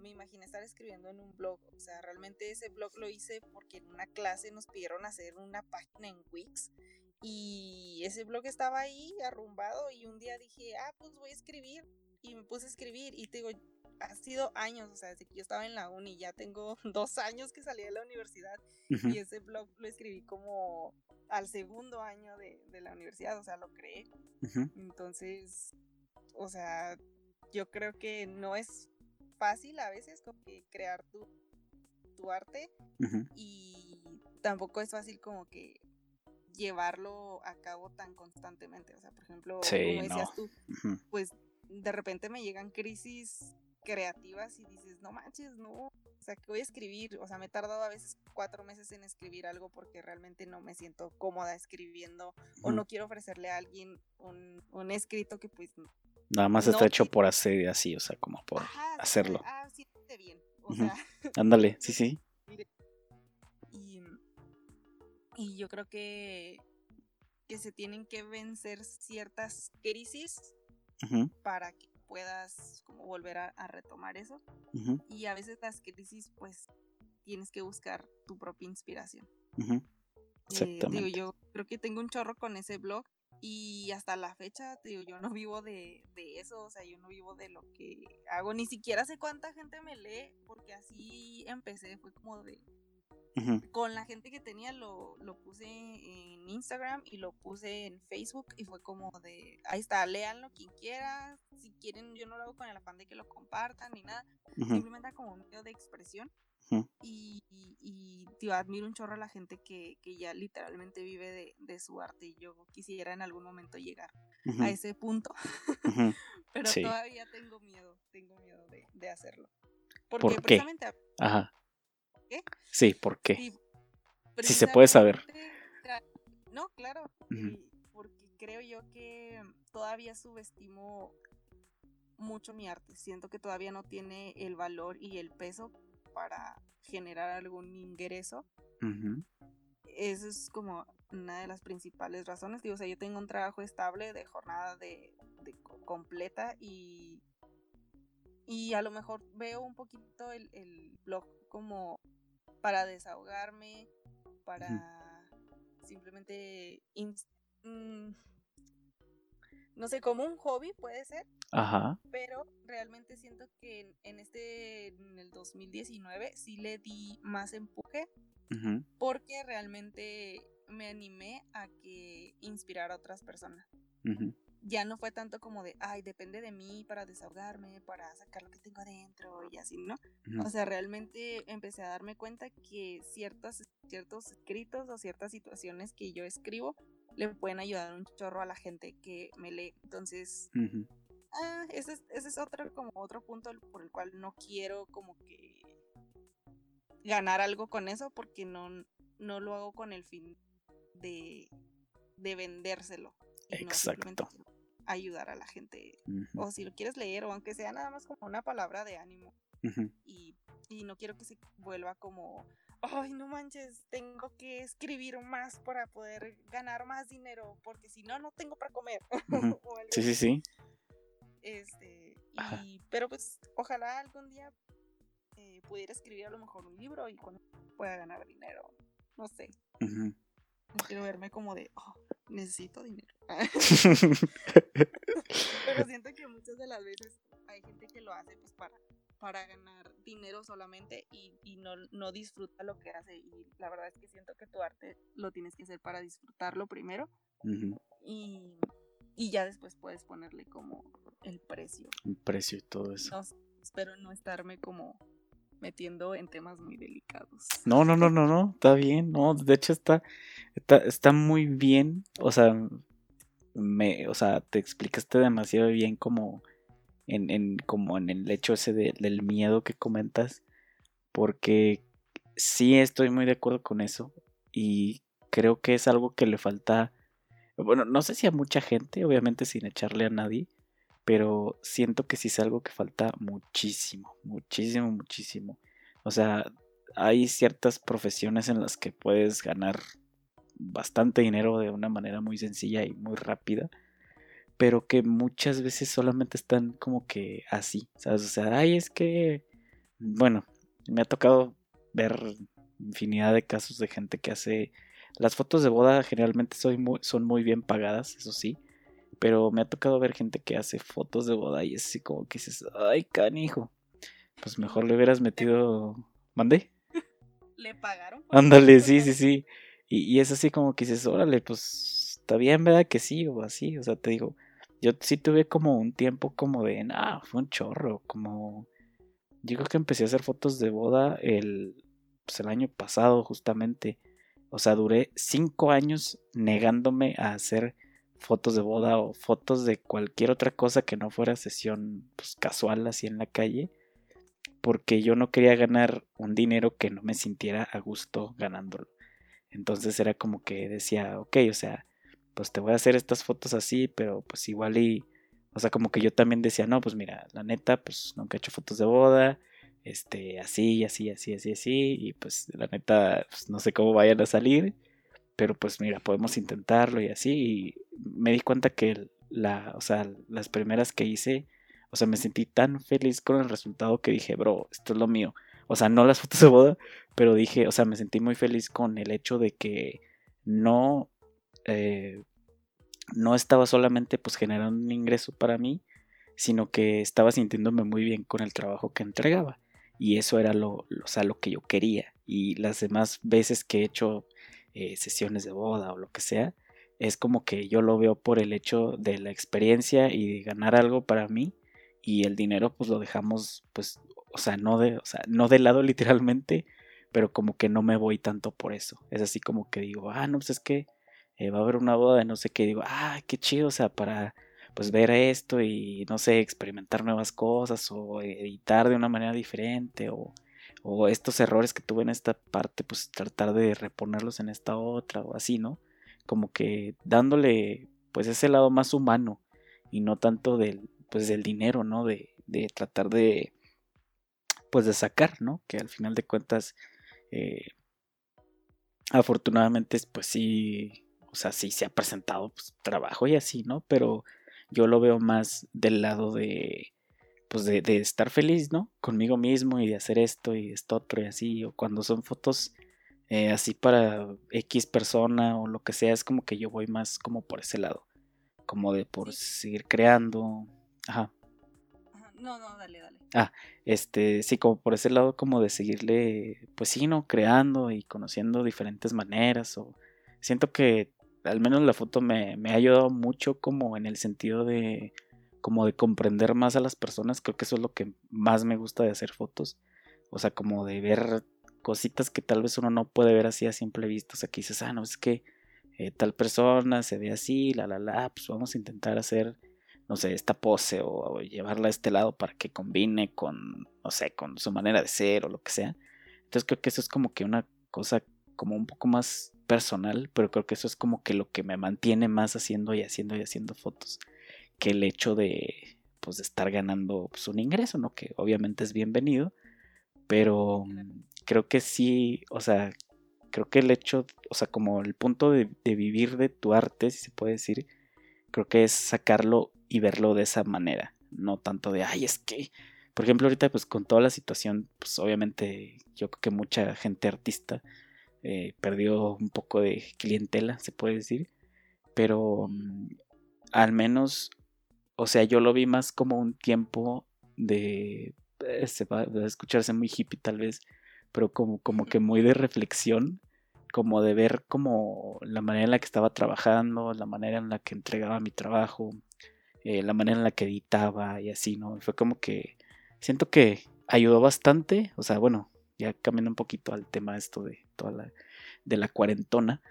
me imaginé estar escribiendo en un blog. O sea, realmente ese blog lo hice porque en una clase nos pidieron hacer una página en Wix y ese blog estaba ahí arrumbado y un día dije, ah, pues voy a escribir y me puse a escribir y te digo, ha sido años, o sea, desde que yo estaba en la uni, ya tengo dos años que salí de la universidad y ese blog lo escribí como al segundo año de, la universidad, o sea, lo creé. Entonces, o sea, yo creo que no es fácil a veces como que crear tu, tu arte y tampoco es fácil como que llevarlo a cabo tan constantemente. O sea, por ejemplo, como decías tú, pues de repente me llegan crisis creativas y dices, no manches, no, o sea, que voy a escribir, o sea, me he tardado a veces cuatro meses en escribir algo porque realmente no me siento cómoda escribiendo o no quiero ofrecerle a alguien un, un escrito que pues Nada más está hecho por hacer así, o sea, como por hacerlo. Ah, sí, bien. O sea, Ándale, sí, sí. Y, yo creo que, que se tienen que vencer ciertas crisis para que puedas como volver a, retomar eso. Y a veces las crisis, pues, tienes que buscar tu propia inspiración. Eh, Exactamente. digo, yo creo que tengo un chorro con ese blog y hasta la fecha, digo, yo no vivo de, eso, o sea, yo no vivo de lo que hago, ni siquiera sé cuánta gente me lee, porque así empecé, fue como de... Con la gente que tenía lo, lo puse en Instagram y lo puse en Facebook y fue como de, ahí está, léanlo quien quiera, si quieren, yo no lo hago con el afán de que lo compartan ni nada, simplemente como un medio de expresión. Y, y, admiro un chorro a la gente que, ya literalmente vive de, su arte y yo quisiera en algún momento llegar a ese punto, pero todavía tengo miedo, tengo miedo de, hacerlo. Porque ¿Por qué? Ajá. ¿Qué? Sí, ¿por qué? Si se puede saber. No, claro. Porque creo yo que todavía subestimo mucho mi arte. Siento que todavía no tiene el valor y el peso para generar algún ingreso. Eso es como una de las principales razones. Digo, o sea, yo tengo un trabajo estable de jornada de, completa y, y a lo mejor veo un poquito el, blog como para desahogarme, para simplemente mm, no sé, como un hobby puede ser. Ajá. Pero realmente siento que en, este, en el 2019 sí le di más empuje porque realmente me animé a que inspirara a otras personas. Ya no fue tanto como de, ay, depende de mí para desahogarme, para sacar lo que tengo adentro y así, ¿no? O sea, realmente empecé a darme cuenta que ciertas, ciertos escritos o ciertas situaciones que yo escribo le pueden ayudar un chorro a la gente que me lee. Entonces, ah, ese, es, ese es otro, como otro punto por el cual no quiero como que ganar algo con eso porque no, no lo hago con el fin de, de vendérselo. Exacto. ayudar a la gente. O si lo quieres leer, o aunque sea nada más como una palabra de ánimo. y, y no quiero que se vuelva como, ay, no manches, tengo que escribir más para poder ganar más dinero, porque si no, no tengo para comer. sí, sí, sí. Este, y, pero pues ojalá algún día eh, pudiera escribir a lo mejor un libro y cuando pueda ganar dinero, no sé. No quiero verme como de, oh, necesito dinero. pero siento que muchas de las veces hay gente que lo hace pues para para ganar dinero solamente y, no, no, disfruta lo que hace. Y la verdad es que siento que tu arte lo tienes que hacer para disfrutarlo primero. y, ya después puedes ponerle como el precio. El precio y todo eso. espero no estarme como metiendo en temas muy delicados. No, no, no, no, no, está bien, no, de hecho está, está, está muy bien, o sea, me, o sea, te explicaste demasiado bien como en, como en el hecho ese del miedo que comentas, porque sí estoy muy de acuerdo con eso y creo que es algo que le falta, bueno, no sé si a mucha gente, obviamente sin echarle a nadie, pero siento que sí es algo que falta muchísimo, muchísimo, muchísimo. O sea, hay ciertas profesiones en las que puedes ganar bastante dinero de una manera muy sencilla y muy rápida pero que muchas veces solamente están como que así, ¿sabes? O sea, ay, es que, bueno, me ha tocado ver infinidad de casos de gente que hace... Las fotos de boda generalmente son muy bien pagadas, eso sí, pero me ha tocado ver gente que hace fotos de boda y es así como que dices, ay, canijo, pues mejor le hubieras metido... ¿Mandé? ¿Le pagaron? Ándale, sí, sí, sí. Y, y es así como que dices, órale, pues está bien, ¿verdad? Que sí, o así, o sea, te digo, yo sí tuve como un tiempo como de, ah, fue un chorro, como... Yo creo que empecé a hacer fotos de boda el, pues el año pasado justamente. O sea, duré cinco años negándome a hacer fotos de boda o fotos de cualquier otra cosa que no fuera sesión pues, casual así en la calle. Porque yo no quería ganar un dinero que no me sintiera a gusto ganándolo. Entonces era como que decía, ok, o sea, pues te voy a hacer estas fotos así, pero pues igual y, o sea, como que yo también decía, no, pues mira, la neta, pues nunca he hecho fotos de boda, este, así, así, así, así, así, y pues la neta, pues, no sé cómo vayan a salir, pero pues mira, podemos intentarlo y así, y me di cuenta que la, o sea, las primeras que hice, o sea, me sentí tan feliz con el resultado que dije, bro, esto es lo mío. O sea, no las fotos de boda, pero dije, o sea, me sentí muy feliz con el hecho de que no eh, no estaba solamente pues generando un ingreso para mí, sino que estaba sintiéndome muy bien con el trabajo que entregaba. Y eso era lo, sea, lo que yo quería. Y las demás veces que he hecho eh, sesiones de boda o lo que sea, es como que yo lo veo por el hecho de la experiencia y de ganar algo para mí. Y el dinero pues lo dejamos pues, o sea, no de, o sea, no de lado literalmente, pero como que no me voy tanto por eso. Es así como que digo, ah, no, pues es que eh, va a haber una boda de no sé qué, digo, ah, qué chido, o sea, para pues ver esto y no sé, experimentar nuevas cosas o editar de una manera diferente o, o estos errores que tuve en esta parte, pues tratar de reponerlos en esta otra o así, ¿no? Como que dándole pues ese lado más humano y no tanto del pues del dinero, ¿no? De, de tratar de pues de sacar, ¿no? Que al final de cuentas eh, afortunadamente pues sí, o sea, sí se ha presentado pues, trabajo y así, ¿no? Pero yo lo veo más del lado de pues de, de, estar feliz, ¿no? Conmigo mismo y de hacer esto y esto otro y así, o cuando son fotos eh, así para X persona o lo que sea, es como que yo voy más como por ese lado, como de por seguir creando, ajá. No, no, dale, dale. Ah, este, sí, como por ese lado como de seguirle, pues sí, ¿no? Creando y conociendo diferentes maneras o siento que al menos la foto me, me ha ayudado mucho como en el sentido de como de comprender más a las personas, creo que eso es lo que más me gusta de hacer fotos, o sea, como de ver cositas que tal vez uno no puede ver así a simple vista, o sea, que dices, ah, no, es que eh, tal persona se ve así, la, la, la, pues vamos a intentar hacer, no sé, esta pose o, llevarla a este lado para que combine con, no sé, con su manera de ser o lo que sea. Entonces creo que eso es como que una cosa como un poco más personal, pero creo que eso es como que lo que me mantiene más haciendo y haciendo y haciendo fotos que el hecho de, pues, de estar ganando pues, un ingreso, ¿no? Que obviamente es bienvenido, pero mm, creo que sí, o sea, creo que el hecho, o sea, como el punto de, vivir de tu arte, si se puede decir, creo que es sacarlo y verlo de esa manera, no tanto de, ay, es que, por ejemplo, ahorita pues con toda la situación, pues obviamente yo creo que mucha gente artista eh, perdió un poco de clientela, se puede decir, pero mm, al menos o sea, yo lo vi más como un tiempo de, eh, a escucharse muy hippie tal vez, pero como, como que muy de reflexión, como de ver como la manera en la que estaba trabajando, la manera en la que entregaba mi trabajo, eh, la manera en la que editaba y así, ¿no? fue como que siento que ayudó bastante, o sea, bueno, ya cambiando un poquito al tema esto de toda la, de la cuarentona,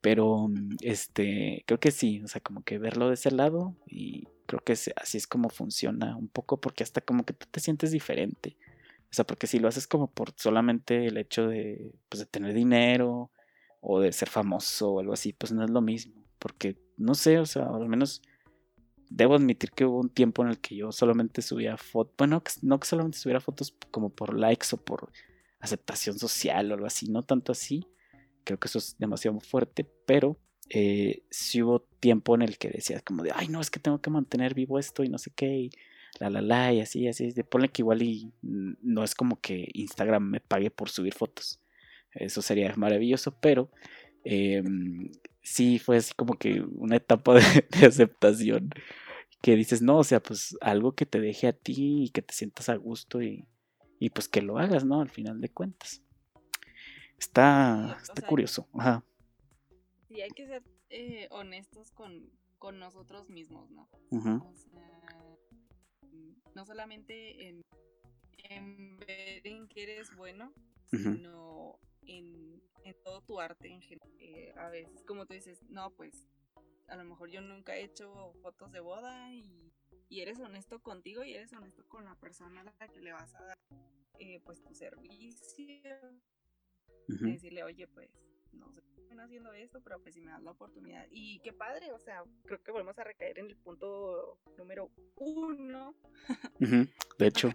pero este, creo que sí, o sea, como que verlo de ese lado y creo que así es como funciona un poco porque hasta como que tú te sientes diferente. O sea, porque si lo haces como por solamente el hecho de, pues, de tener dinero o de ser famoso o algo así, pues no es lo mismo. Porque, no sé, o sea, al menos debo admitir que hubo un tiempo en el que yo solamente subía fotos, bueno, no que solamente subiera fotos como por likes o por aceptación social o algo así, no tanto así. Creo que eso es demasiado fuerte, pero eh, si hubo tiempo en el que decías como de, ay, no, es que tengo que mantener vivo esto y no sé qué, y la, la, la, y así, así, de ponle que igual y no es como que Instagram me pague por subir fotos. Eso sería maravilloso, pero eh, sí fue así como que una etapa de, aceptación que dices, no, o sea, pues algo que te deje a ti y que te sientas a gusto y, y pues que lo hagas, ¿no? Al final de cuentas. Está, está curioso. Ajá sí hay que ser eh, honestos con, nosotros mismos, ¿no? O sea, no solamente en, ver en que eres bueno, sino en, todo tu arte en general. Eh, a veces, como tú dices, no, pues a lo mejor yo nunca he hecho fotos de boda y, eres honesto contigo y eres honesto con la persona a la que le vas a dar eh, pues tu servicio. Decirle, oye, pues no sé haciendo esto, pero pues si me das la oportunidad. Y qué padre, o sea, creo que volvemos a recaer en el punto número uno. De hecho.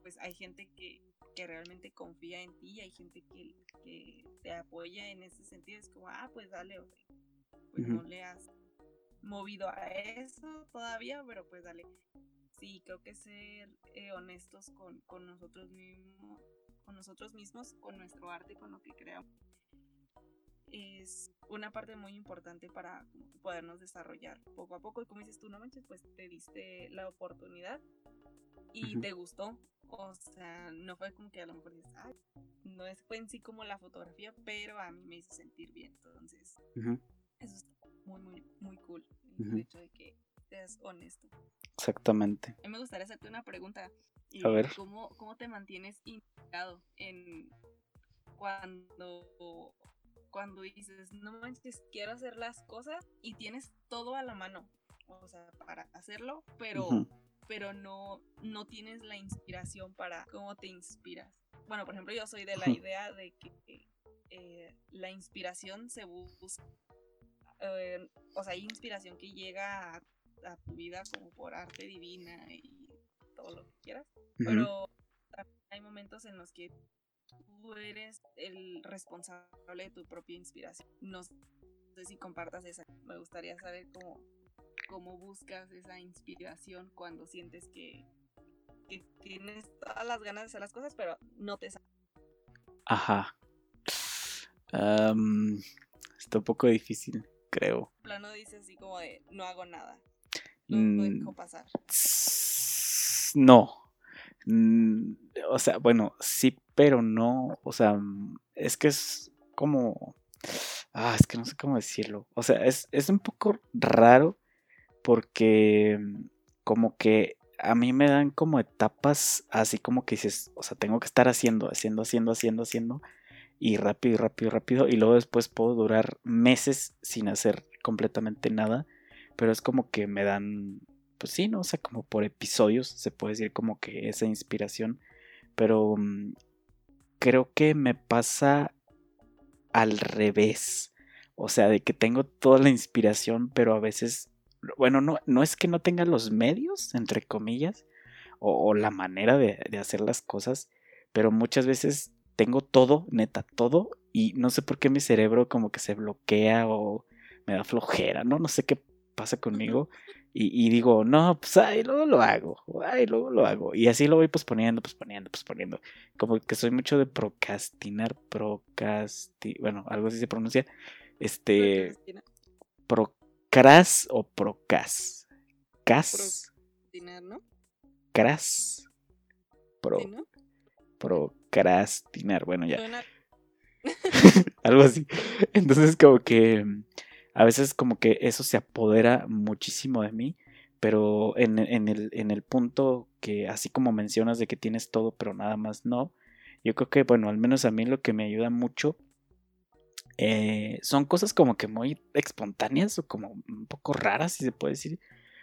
pues hay gente que, que realmente confía en ti, hay gente que, que, te apoya en ese sentido. Es como, ah, pues dale, pues no le has movido a eso todavía, pero pues dale. Sí, creo que ser eh, honestos con, con nosotros mismos, con nosotros mismos, con nuestro arte, con lo que creamos es una parte muy importante para podernos desarrollar poco a poco. Y como dices tú, no manches, pues te diste la oportunidad y te gustó. O sea, no fue como que a lo mejor dices, Ay, no es, fue en sí como la fotografía, pero a mí me hizo sentir bien. Entonces, eso es muy, muy, muy cool. El hecho de que seas honesto. Exactamente. A mí me gustaría hacerte una pregunta. A ver. ¿Cómo, cómo te mantienes implicado en cuando cuando dices, no manches, quiero hacer las cosas y tienes todo a la mano, o sea, para hacerlo, pero, pero no, no tienes la inspiración para cómo te inspiras. bueno, por ejemplo, yo soy de la idea de que eh, la inspiración se busca, eh, o sea, hay inspiración que llega a, tu vida como por arte divina y todo lo que quieras, pero hay momentos en los que tú eres el responsable de tu propia inspiración. No sé si compartas esa. Me gustaría saber cómo, cómo buscas esa inspiración cuando sientes que, tienes todas las ganas de hacer las cosas, pero no te sale. Ajá. está un poco difícil, creo. plano dice así como de no hago nada. Lo mm, dejo pasar. No. Mm, o sea, bueno, sí, pero no. O sea, es que es como. Ah, es que no sé cómo decirlo. O sea, es, es un poco raro porque como que a mí me dan como etapas así como que dices, o sea, tengo que estar haciendo, haciendo, haciendo, haciendo, haciendo, y rápido, rápido, rápido, y luego después puedo durar meses sin hacer completamente nada, pero es como que me dan, pues sí, ¿no? O sea, como por episodios, se puede decir como que esa inspiración, pero mm, creo que me pasa al revés, o sea, de que tengo toda la inspiración, pero a veces bueno, no, no es que no tenga los medios, entre comillas, o, la manera de, hacer las cosas, pero muchas veces tengo todo, neta, todo, y no sé por qué mi cerebro como que se bloquea o me da flojera, ¿no? No sé qué pasa conmigo. Y, digo, no, pues ay, luego lo hago, ay, luego lo hago. Y así lo voy posponiendo, posponiendo, posponiendo. Como que soy mucho de procrastinar, procrasti... Bueno, algo así se pronuncia. Este... Cras o procas. Cas. Procrastinar, ¿no? Cras. Pro. Procrastinar. Bueno, ya. Algo así. Entonces, como que a veces como que eso se apodera muchísimo de mí. Pero en, el, en el punto que así como mencionas de que tienes todo, pero nada más no. Yo creo que, bueno, al menos a mí lo que me ayuda mucho eh, son cosas como que muy espontáneas o como un poco raras, si se puede decir.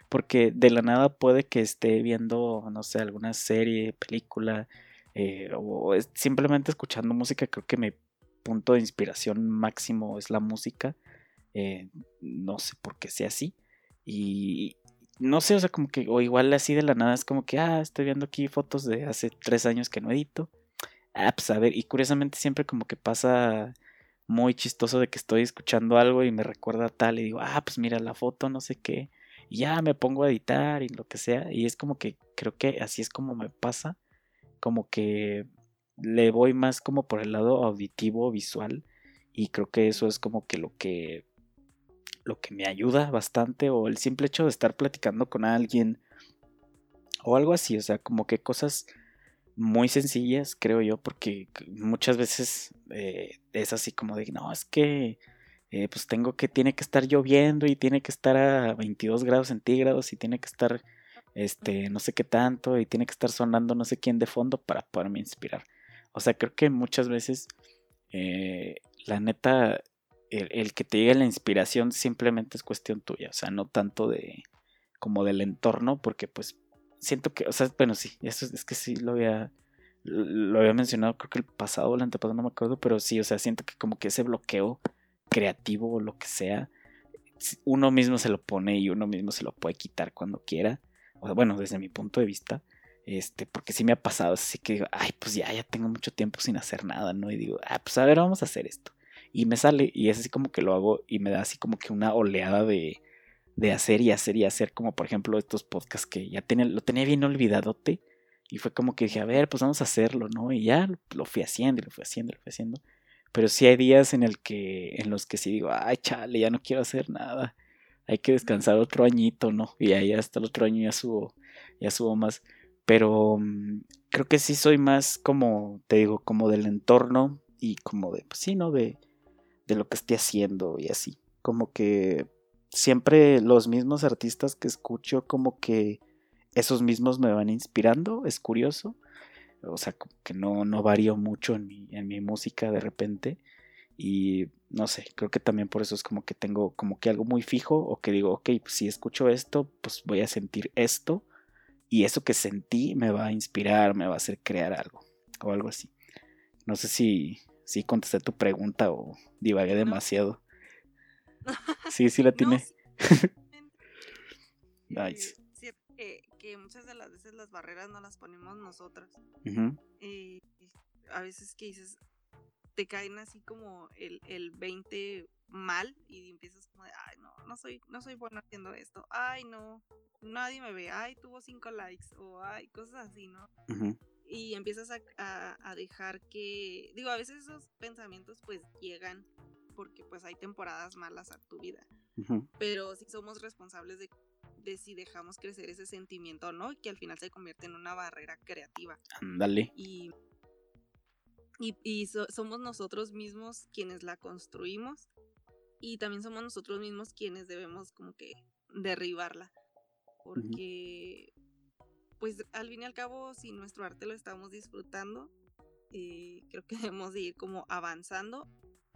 Porque de la nada puede que esté viendo, no sé, alguna serie, película, eh, o simplemente escuchando música. Creo que mi punto de inspiración máximo es la música. Eh, no sé por qué sea así. Y no sé, o sea, como que, o igual así de la nada es como que, ah, estoy viendo aquí fotos de hace tres años que no edito. Ah, pues a ver, y curiosamente siempre como que pasa muy chistoso de que estoy escuchando algo y me recuerda tal y digo, ah, pues mira la foto, no sé qué, y ya me pongo a editar y lo que sea, y es como que creo que así es como me pasa, como que le voy más como por el lado auditivo, visual, y creo que eso es como que lo que lo que me ayuda bastante o el simple hecho de estar platicando con alguien o algo así, o sea, como que cosas muy sencillas, creo yo, porque muchas veces eh, es así como de, no, es que eh, pues tengo que, tiene que estar lloviendo y tiene que estar a 22 grados centígrados y tiene que estar, este, no sé qué tanto y tiene que estar sonando no sé quién de fondo para poderme inspirar. O sea, creo que muchas veces, eh, la neta, el, el, que te llegue la inspiración simplemente es cuestión tuya, o sea, no tanto de como del entorno, porque pues siento que, o sea, bueno, sí, eso es que sí lo había, lo había mencionado, creo que el pasado o el antepasado, no me acuerdo, pero sí, o sea, siento que como que ese bloqueo creativo o lo que sea, uno mismo se lo pone y uno mismo se lo puede quitar cuando quiera, bueno, desde mi punto de vista, este, porque sí me ha pasado, así que digo, ay, pues ya, ya tengo mucho tiempo sin hacer nada, ¿no? Y digo, ah, pues a ver, vamos a hacer esto. Y me sale, y es así como que lo hago y me da así como que una oleada de, de hacer y hacer y hacer, como por ejemplo estos podcasts que ya tenía, lo tenía bien olvidadote. Y fue como que dije, a ver, pues vamos a hacerlo, ¿no? Y ya lo fui haciendo, y lo fui haciendo, lo fui haciendo. Pero sí hay días en, el que, en los que sí digo, ay, chale, ya no quiero hacer nada. Hay que descansar otro añito, ¿no? Y ahí hasta el otro año ya subo, ya subo más. Pero mm, creo que sí soy más como, te digo, como del entorno y como de, pues sí, ¿no? De, de lo que esté haciendo y así. Como que siempre los mismos artistas que escucho como que esos mismos me van inspirando, es curioso. O sea, como que no, no varío mucho en mi, en mi música de repente. Y no sé, creo que también por eso es como que tengo como que algo muy fijo o que digo, ok, pues si escucho esto, pues voy a sentir esto y eso que sentí me va a inspirar, me va a hacer crear algo o algo así. No sé si, si contesté tu pregunta o divagué demasiado. Sí, sí la tiene. nice. que, que, muchas de las veces las barreras no las ponemos nosotras. y a veces que dices, te caen así como el, el 20 mal y empiezas como de, ay, no, no soy, no soy bueno haciendo esto, ay, no, nadie me ve, ay, tuvo cinco likes, o ay, cosas así, ¿no? Y empiezas a, a, dejar que, digo, a veces esos pensamientos pues llegan porque pues hay temporadas malas a tu vida, pero si somos responsables de, de si dejamos crecer ese sentimiento o no, que al final se convierte en una barrera creativa. Ándale. Y y, somos nosotros mismos quienes la construimos y también somos nosotros mismos quienes debemos como que derribarla. Porque, pues al fin y al cabo, si nuestro arte lo estamos disfrutando, eh, creo que debemos de ir como avanzando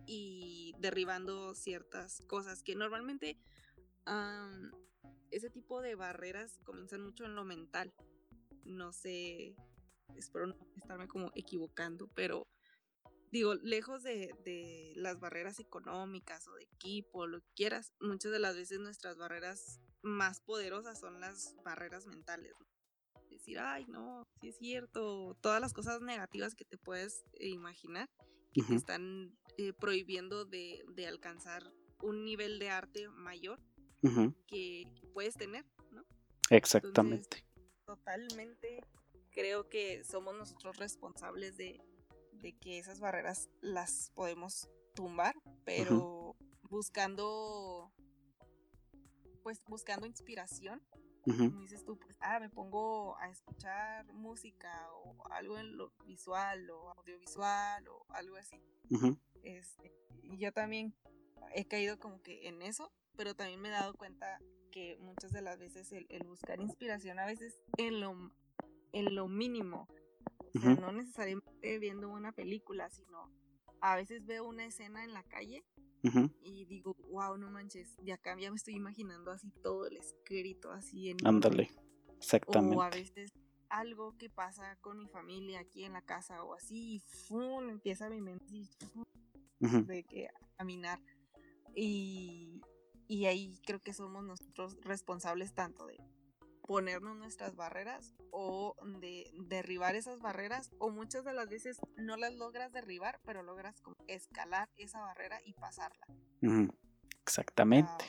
y derribando ciertas cosas que normalmente ese tipo de barreras comienzan mucho en lo mental. No sé, espero no estarme como equivocando, pero digo, lejos de, de, las barreras económicas o de equipo, lo que quieras, muchas de las veces nuestras barreras más poderosas son las barreras mentales. Decir, ay, no, sí es cierto, todas las cosas negativas que te puedes imaginar que te están eh, prohibiendo de, de, alcanzar un nivel de arte mayor que puedes tener, ¿no? Exactamente. totalmente creo que somos nosotros responsables de, que esas barreras las podemos tumbar, pero buscando, pues buscando inspiración. Como dices tú, pues, ah, me pongo a escuchar música o algo en lo visual o audiovisual o algo así. este, y yo también he caído como que en eso, pero también me he dado cuenta que muchas de las veces el, el buscar inspiración a veces en lo en lo mínimo. O sea, no necesariamente viendo una película, sino a veces veo una escena en la calle y digo, wow, no manches, de acá ya me estoy imaginando así todo el escrito, así en... Ándale, exactamente. O a veces algo que pasa con mi familia aquí en la casa o así, y ¡fum! empieza mi mente de que caminar. Y, y ahí creo que somos nosotros responsables tanto de ponernos nuestras barreras o de derribar esas barreras o muchas de las veces no las logras derribar, pero logras escalar esa barrera y pasarla. Exactamente.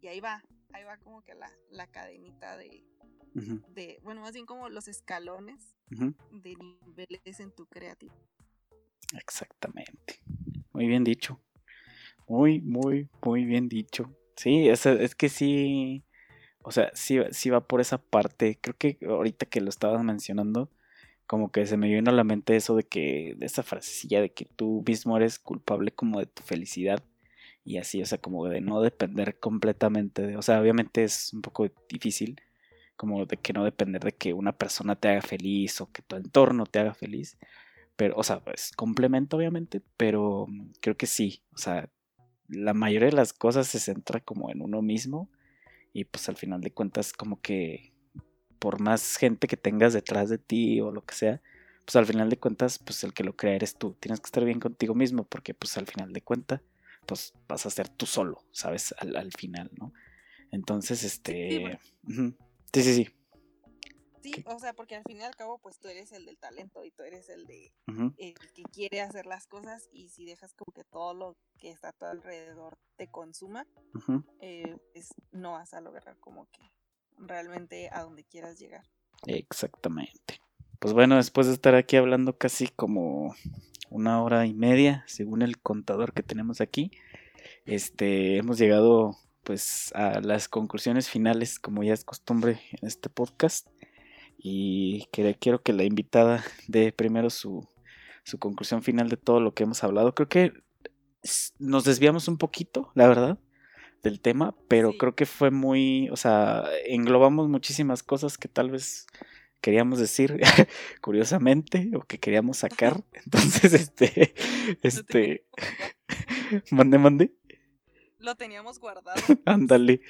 y ahí va, ahí va como que la, la cadenita de, de, bueno, más bien como los escalones de niveles en tu creativo. Exactamente. Muy bien dicho. Muy, muy, muy bien dicho. Sí, es, es que sí o sea, sí, sí va por esa parte. Creo que ahorita que lo estabas mencionando, como que se me vino a la mente eso de que, de esa frasecilla de que tú mismo eres culpable como de tu felicidad. Y así, o sea, como de no depender completamente de, o sea, obviamente es un poco difícil, como de que no depender de que una persona te haga feliz o que tu entorno te haga feliz. Pero, o sea, pues complemento obviamente, pero creo que sí, o sea, la mayoría de las cosas se centra como en uno mismo y pues al final de cuentas como que por más gente que tengas detrás de ti o lo que sea, pues al final de cuentas pues el que lo crea eres tú. Tienes que estar bien contigo mismo porque pues al final de cuentas pues vas a ser tú solo, ¿sabes? Al, final, ¿no? Entonces, este... Sí, sí, sí. Sí, o sea, porque al fin y al cabo, pues tú eres el del talento y tú eres el de el que quiere hacer las cosas y si dejas como que todo lo que está a tu alrededor te consuma, eh, pues no vas a lograr como que realmente a donde quieras llegar. Exactamente. Pues bueno, después de estar aquí hablando casi como una hora y media, según el contador que tenemos aquí, este, hemos llegado pues a las conclusiones finales, como ya es costumbre en este podcast y quiero que la invitada dé primero su, su conclusión final de todo lo que hemos hablado. Creo que nos desviamos un poquito, la verdad, del tema, pero creo que fue muy, o sea, englobamos muchísimas cosas que tal vez queríamos decir curiosamente o que queríamos sacar. Entonces, este, este, mande, mande lo teníamos guardado. Ándale,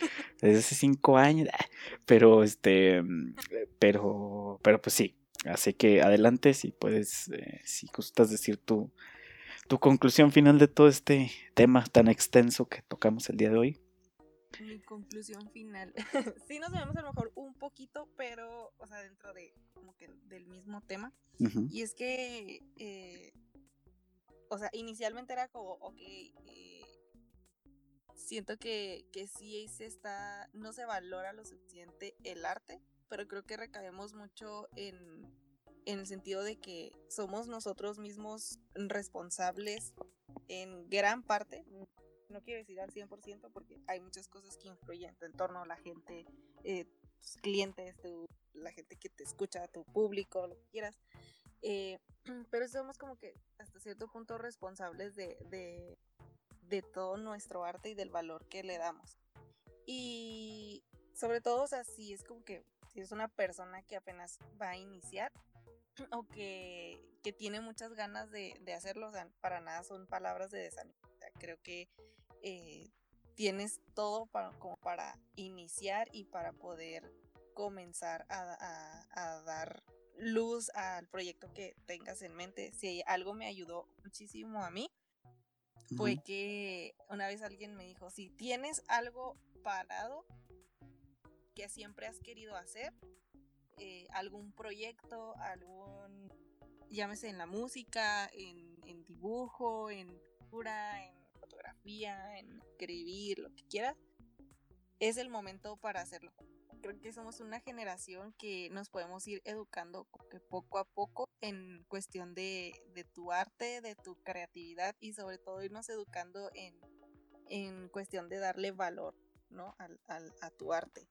desde hace cinco años. Ah, pero este, pero, pero pues sí. Así que adelante si puedes, eh, si gustas decir tu, tu conclusión final de todo este tema tan extenso que tocamos el día de hoy. Mi conclusión final. sí nos vemos a lo mejor un poquito, pero, o sea, dentro de como que del mismo tema. Y es que, eh, o sea, inicialmente era como, ok, eh, siento que, que sí se está, no se valora lo suficiente el arte, pero creo que recaemos mucho en, en el sentido de que somos nosotros mismos responsables en gran parte, no quiero decir al 100% porque hay muchas cosas que influyen en tu entorno, la gente, eh, tus clientes, la gente que te escucha, tu público, lo que quieras. Eh, pero somos como que hasta cierto punto responsables de, de, todo nuestro arte y del valor que le damos. Y sobre todo, o sea, si es como que si es una persona que apenas va a iniciar o que, que tiene muchas ganas de, de, hacerlo, para nada son palabras de desánimo. Creo que eh, tienes todo para, como para iniciar y para poder comenzar a, dar luz al proyecto que tengas en mente. Si algo me ayudó muchísimo a mí, fue que una vez alguien me dijo, si tienes algo parado que siempre has querido hacer, eh, algún proyecto, algún, llámese en la música, en, en dibujo, en pintura, en en escribir, lo que quieras, es el momento para hacerlo. Creo que somos una generación que nos podemos ir educando poco a poco en cuestión de, tu arte, de tu creatividad y sobre todo irnos educando en, en cuestión de darle valor ¿no? al, a tu arte.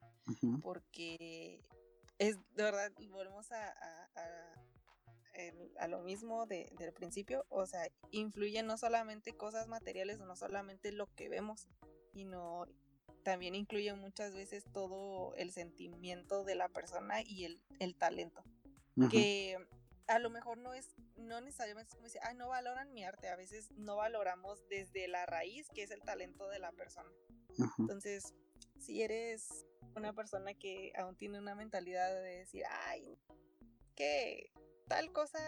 Porque es de verdad, volvemos a a lo mismo de, del principio, o sea, influyen no solamente cosas materiales no solamente lo que vemos, sino también incluye muchas veces todo el sentimiento de la persona y el, el talento. Que a lo mejor no es, no necesariamente es como decir, ay, no valoran mi arte, a veces no valoramos desde la raíz, que es el talento de la persona. Entonces, si eres una persona que aún tiene una mentalidad de decir, ay, que tal cosa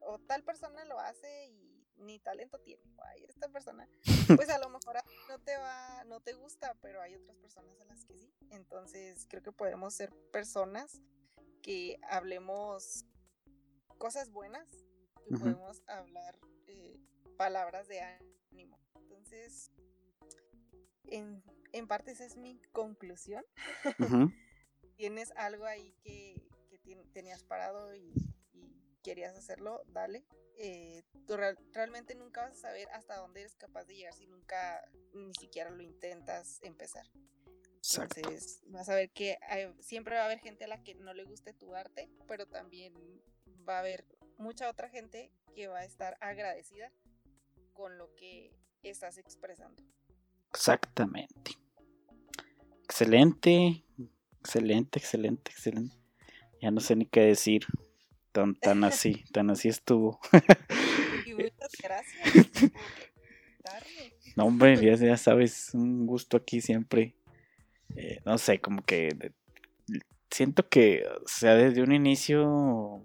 o tal persona lo hace y ni talento tiene. Ay, esta persona, pues a lo mejor no te va, no te gusta, pero hay otras personas a las que sí. Entonces creo que podemos ser personas que hablemos cosas buenas, que podemos hablar eh, palabras de ánimo. Entonces, en, en, parte esa es mi conclusión. Tienes algo ahí que, que tenías parado y querías hacerlo, dale. Eh, tú realmente nunca vas a saber hasta dónde eres capaz de llegar si nunca ni siquiera lo intentas empezar. Entonces vas a ver que siempre va a haber gente a la que no le guste tu arte, pero también va a haber mucha otra gente que va a estar agradecida con lo que estás expresando. Exactamente. Excelente, excelente, excelente, excelente. Ya no sé ni qué decir tan, así, tan así estuvo. y muchas gracias No, hombre, ya, sabes, un gusto aquí siempre. Eh, no sé, como que siento que, o sea, desde un inicio,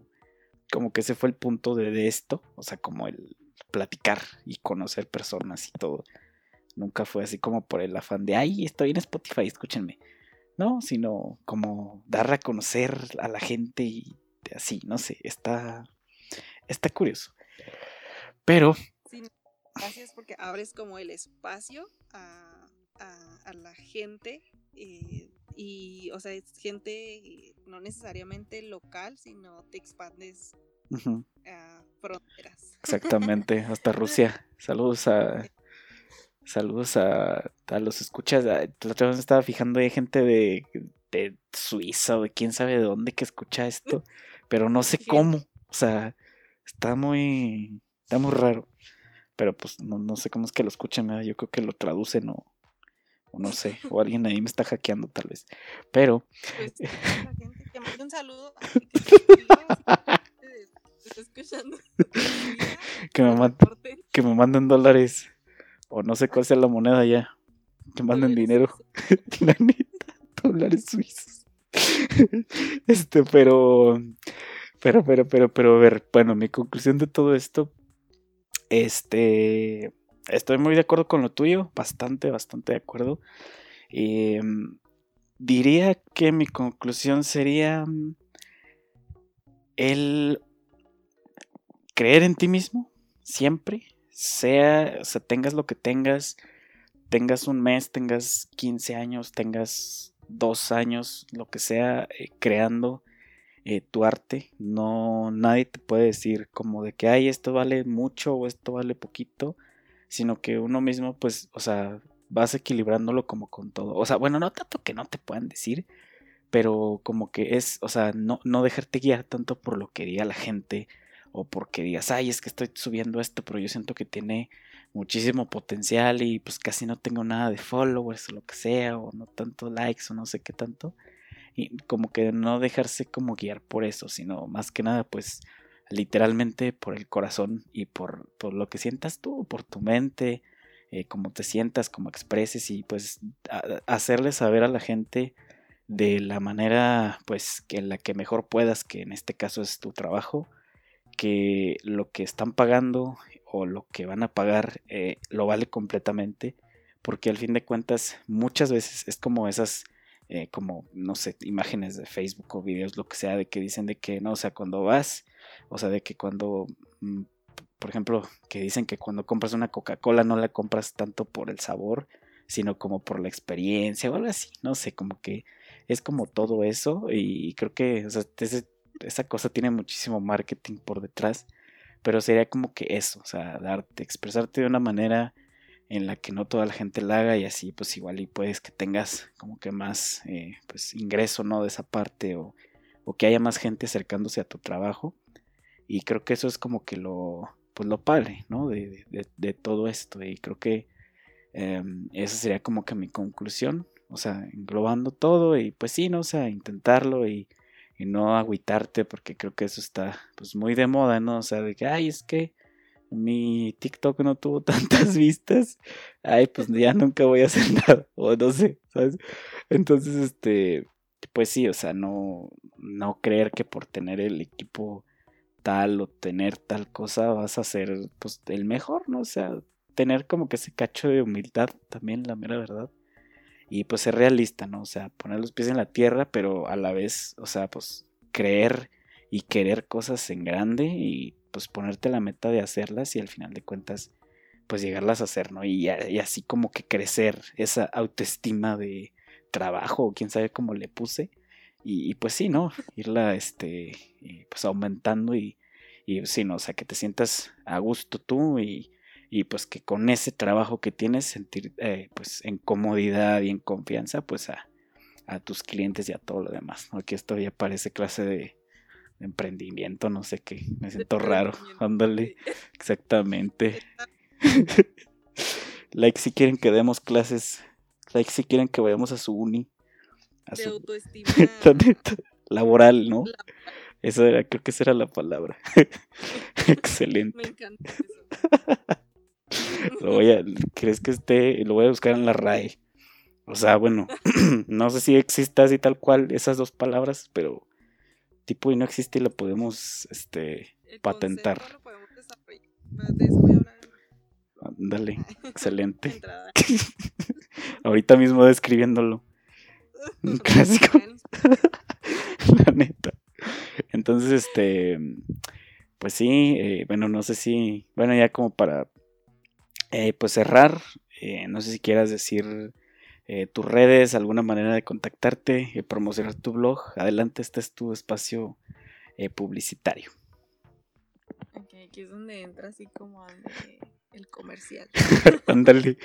como que ese fue el punto de, esto, o sea, como el platicar y conocer personas y todo. Nunca fue así como por el afán de, ay, estoy en Spotify, escúchenme. No, sino como dar a conocer a la gente y así, no sé, está, está curioso. Pero... Sí, gracias porque abres como el espacio a, la gente eh, y, o sea, es gente no necesariamente local, sino te expandes a fronteras. Exactamente, hasta Rusia. Saludos a... Saludos a, a los escuchas. La otra vez estaba fijando, hay gente de, de Suiza o de quién sabe de dónde que escucha esto pero no sé cómo. O sea, está muy, está muy raro. Pero pues no, sé cómo es que lo escuchen, yo creo que lo traducen o, o no sé, o alguien ahí me está hackeando tal vez. Pero... Pues, que un saludo. que, me manden, que me manden dólares o no sé cuál sea la moneda ya. Que manden dinero. la neta, dólares suizos. este, pero Pero, pero, pero, pero, a ver, bueno, mi conclusión de todo esto, este, estoy muy de acuerdo con lo tuyo, bastante, bastante de acuerdo. Em, diría que mi conclusión sería el creer en ti mismo, siempre, sea, o sea, tengas lo que tengas, tengas un mes, tengas 15 años, tengas dos años, lo que sea, eh, creando eh, tu arte. No, nadie te puede decir como de que, ay, esto vale mucho o esto vale poquito, sino que uno mismo, pues, o sea, vas equilibrándolo como con todo. O sea, bueno, no tanto que no te puedan decir, pero como que es, o sea, no, no dejarte guiar tanto por lo que diga la gente o porque digas, ay, es que estoy subiendo esto, pero yo siento que tiene muchísimo potencial y pues casi no tengo nada de followers o lo que sea, o no tanto likes o no sé qué tanto. Y como que no dejarse como guiar por eso, sino más que nada pues literalmente por el corazón y por, por lo que sientas tú, por tu mente, eh, cómo te sientas, cómo expreses y pues hacerle saber a la gente de la manera pues que en la que mejor puedas, que en este caso es tu trabajo, que lo que están pagando o lo que van a pagar eh, lo vale completamente, porque al fin de cuentas muchas veces es como esas, eh, como, no sé, imágenes de Facebook o videos, lo que sea, de que dicen de que, no, o sea, cuando vas, o sea, de que cuando, mm, por ejemplo, que dicen que cuando compras una Coca-Cola no la compras tanto por el sabor, sino como por la experiencia o algo así, no sé, como que es como todo eso y creo que esa cosa tiene muchísimo marketing por detrás pero sería como que eso, o sea, darte, expresarte de una manera en la que no toda la gente la haga y así pues igual y puedes que tengas como que más eh, pues ingreso, ¿no? De esa parte o, o, que haya más gente acercándose a tu trabajo y creo que eso es como que lo, pues lo padre, ¿no? De, todo esto y creo que em, esa sería como que mi conclusión, o sea, englobando todo y pues sí, ¿no? O sea, intentarlo y y no agüitarte porque creo que eso está pues muy de moda, ¿no? O sea, de que, ay, es que mi TikTok no tuvo tantas vistas, ay, pues ya nunca voy a hacer nada, o no sé, ¿sabes? Entonces, este, pues sí, o sea, no, no creer que por tener el equipo tal o tener tal cosa vas a ser pues el mejor, ¿no? O sea, tener como que ese cacho de humildad también, la mera verdad y pues ser realista, ¿no? O sea, poner los pies en la tierra, pero a la vez, o sea, pues creer y querer cosas en grande y pues ponerte la meta de hacerlas y al final de cuentas pues llegarlas a hacer, ¿no? Y, así como que crecer esa autoestima de trabajo, o quién sabe cómo le puse. Y, pues sí, ¿no? Irla, este, eh, pues aumentando y, y sí, ¿no? O sea, que te sientas a gusto tú y, y pues que con ese trabajo que tienes sentir eh, pues en comodidad y en confianza pues a, tus clientes y a todo lo demás ¿no? que esto ya parece clase de, emprendimiento no sé qué me siento raro ándale exactamente like si quieren que demos clases like si quieren que vayamos a su uni a de autoestima laboral no esa era, creo que esa era la palabra. Excelente. Me encanta eso. Lo voy a, ¿Crees que esté? Lo voy a buscar en la RAE. O sea, bueno, no sé si exista así tal cual esas dos palabras, pero tipo y no existe y lo podemos este, patentar. De eso voy a hablar. Dale, excelente. Ahorita mismo describiéndolo. Un clásico. La neta. Entonces, este, pues sí, eh, bueno, no sé si, bueno, ya como para eh, pues cerrar, eh, no sé si quieras decir eh, tus redes, alguna manera de contactarte, promocionar tu blog. Adelante, este es tu espacio publicitario. Ok, aquí es donde entra así como el comercial. Ándale,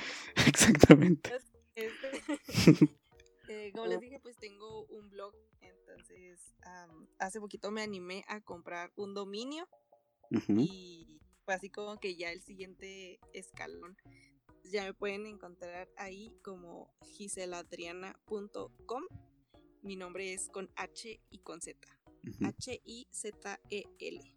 exactamente. como les dije, pues tengo un blog, entonces hace poquito me animé a comprar un dominio y así como que ya el siguiente escalón. Ya me pueden encontrar ahí como giseladriana.com. Mi nombre es con H y con Z. H-I-Z-E-L.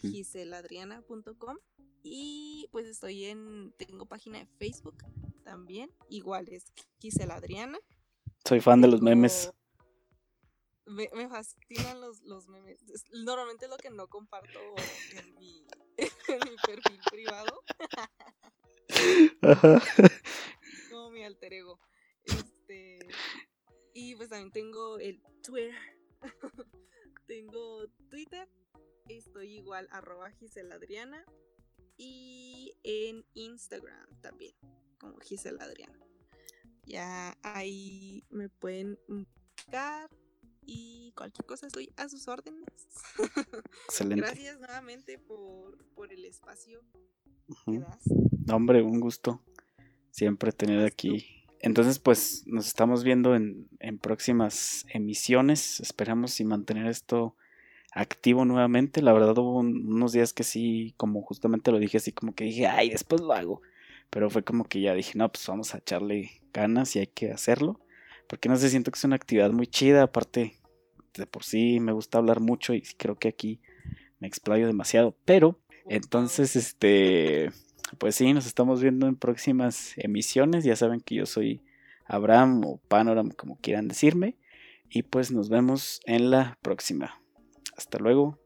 Giseladriana.com. Y pues estoy en. Tengo página de Facebook también. Igual es Giseladriana. Soy fan de los memes. Me, me fascinan los, los memes. Normalmente es lo que no comparto en mi, en mi perfil privado. Como mi alter ego. Este, y pues también tengo el Twitter. tengo Twitter. Estoy igual arroba Gisela Adriana. Y en Instagram también, como Gisela Adriana. Ya ahí me pueden buscar y cualquier cosa estoy a sus órdenes. Excelente. Gracias nuevamente por, por el espacio que das. Hombre, un gusto siempre tener aquí. Entonces, pues nos estamos viendo en, en próximas emisiones. Esperamos y mantener esto activo nuevamente. La verdad hubo unos días que sí, como justamente lo dije así, como que dije, ay, después lo hago. Pero fue como que ya dije, no, pues vamos a echarle ganas y hay que hacerlo. Porque no sé, siento que es una actividad muy chida. Aparte, de por sí me gusta hablar mucho y creo que aquí me explayo demasiado. Pero, entonces, este, pues sí, nos estamos viendo en próximas emisiones. Ya saben que yo soy Abraham o Panorama, como quieran decirme. Y pues nos vemos en la próxima. Hasta luego.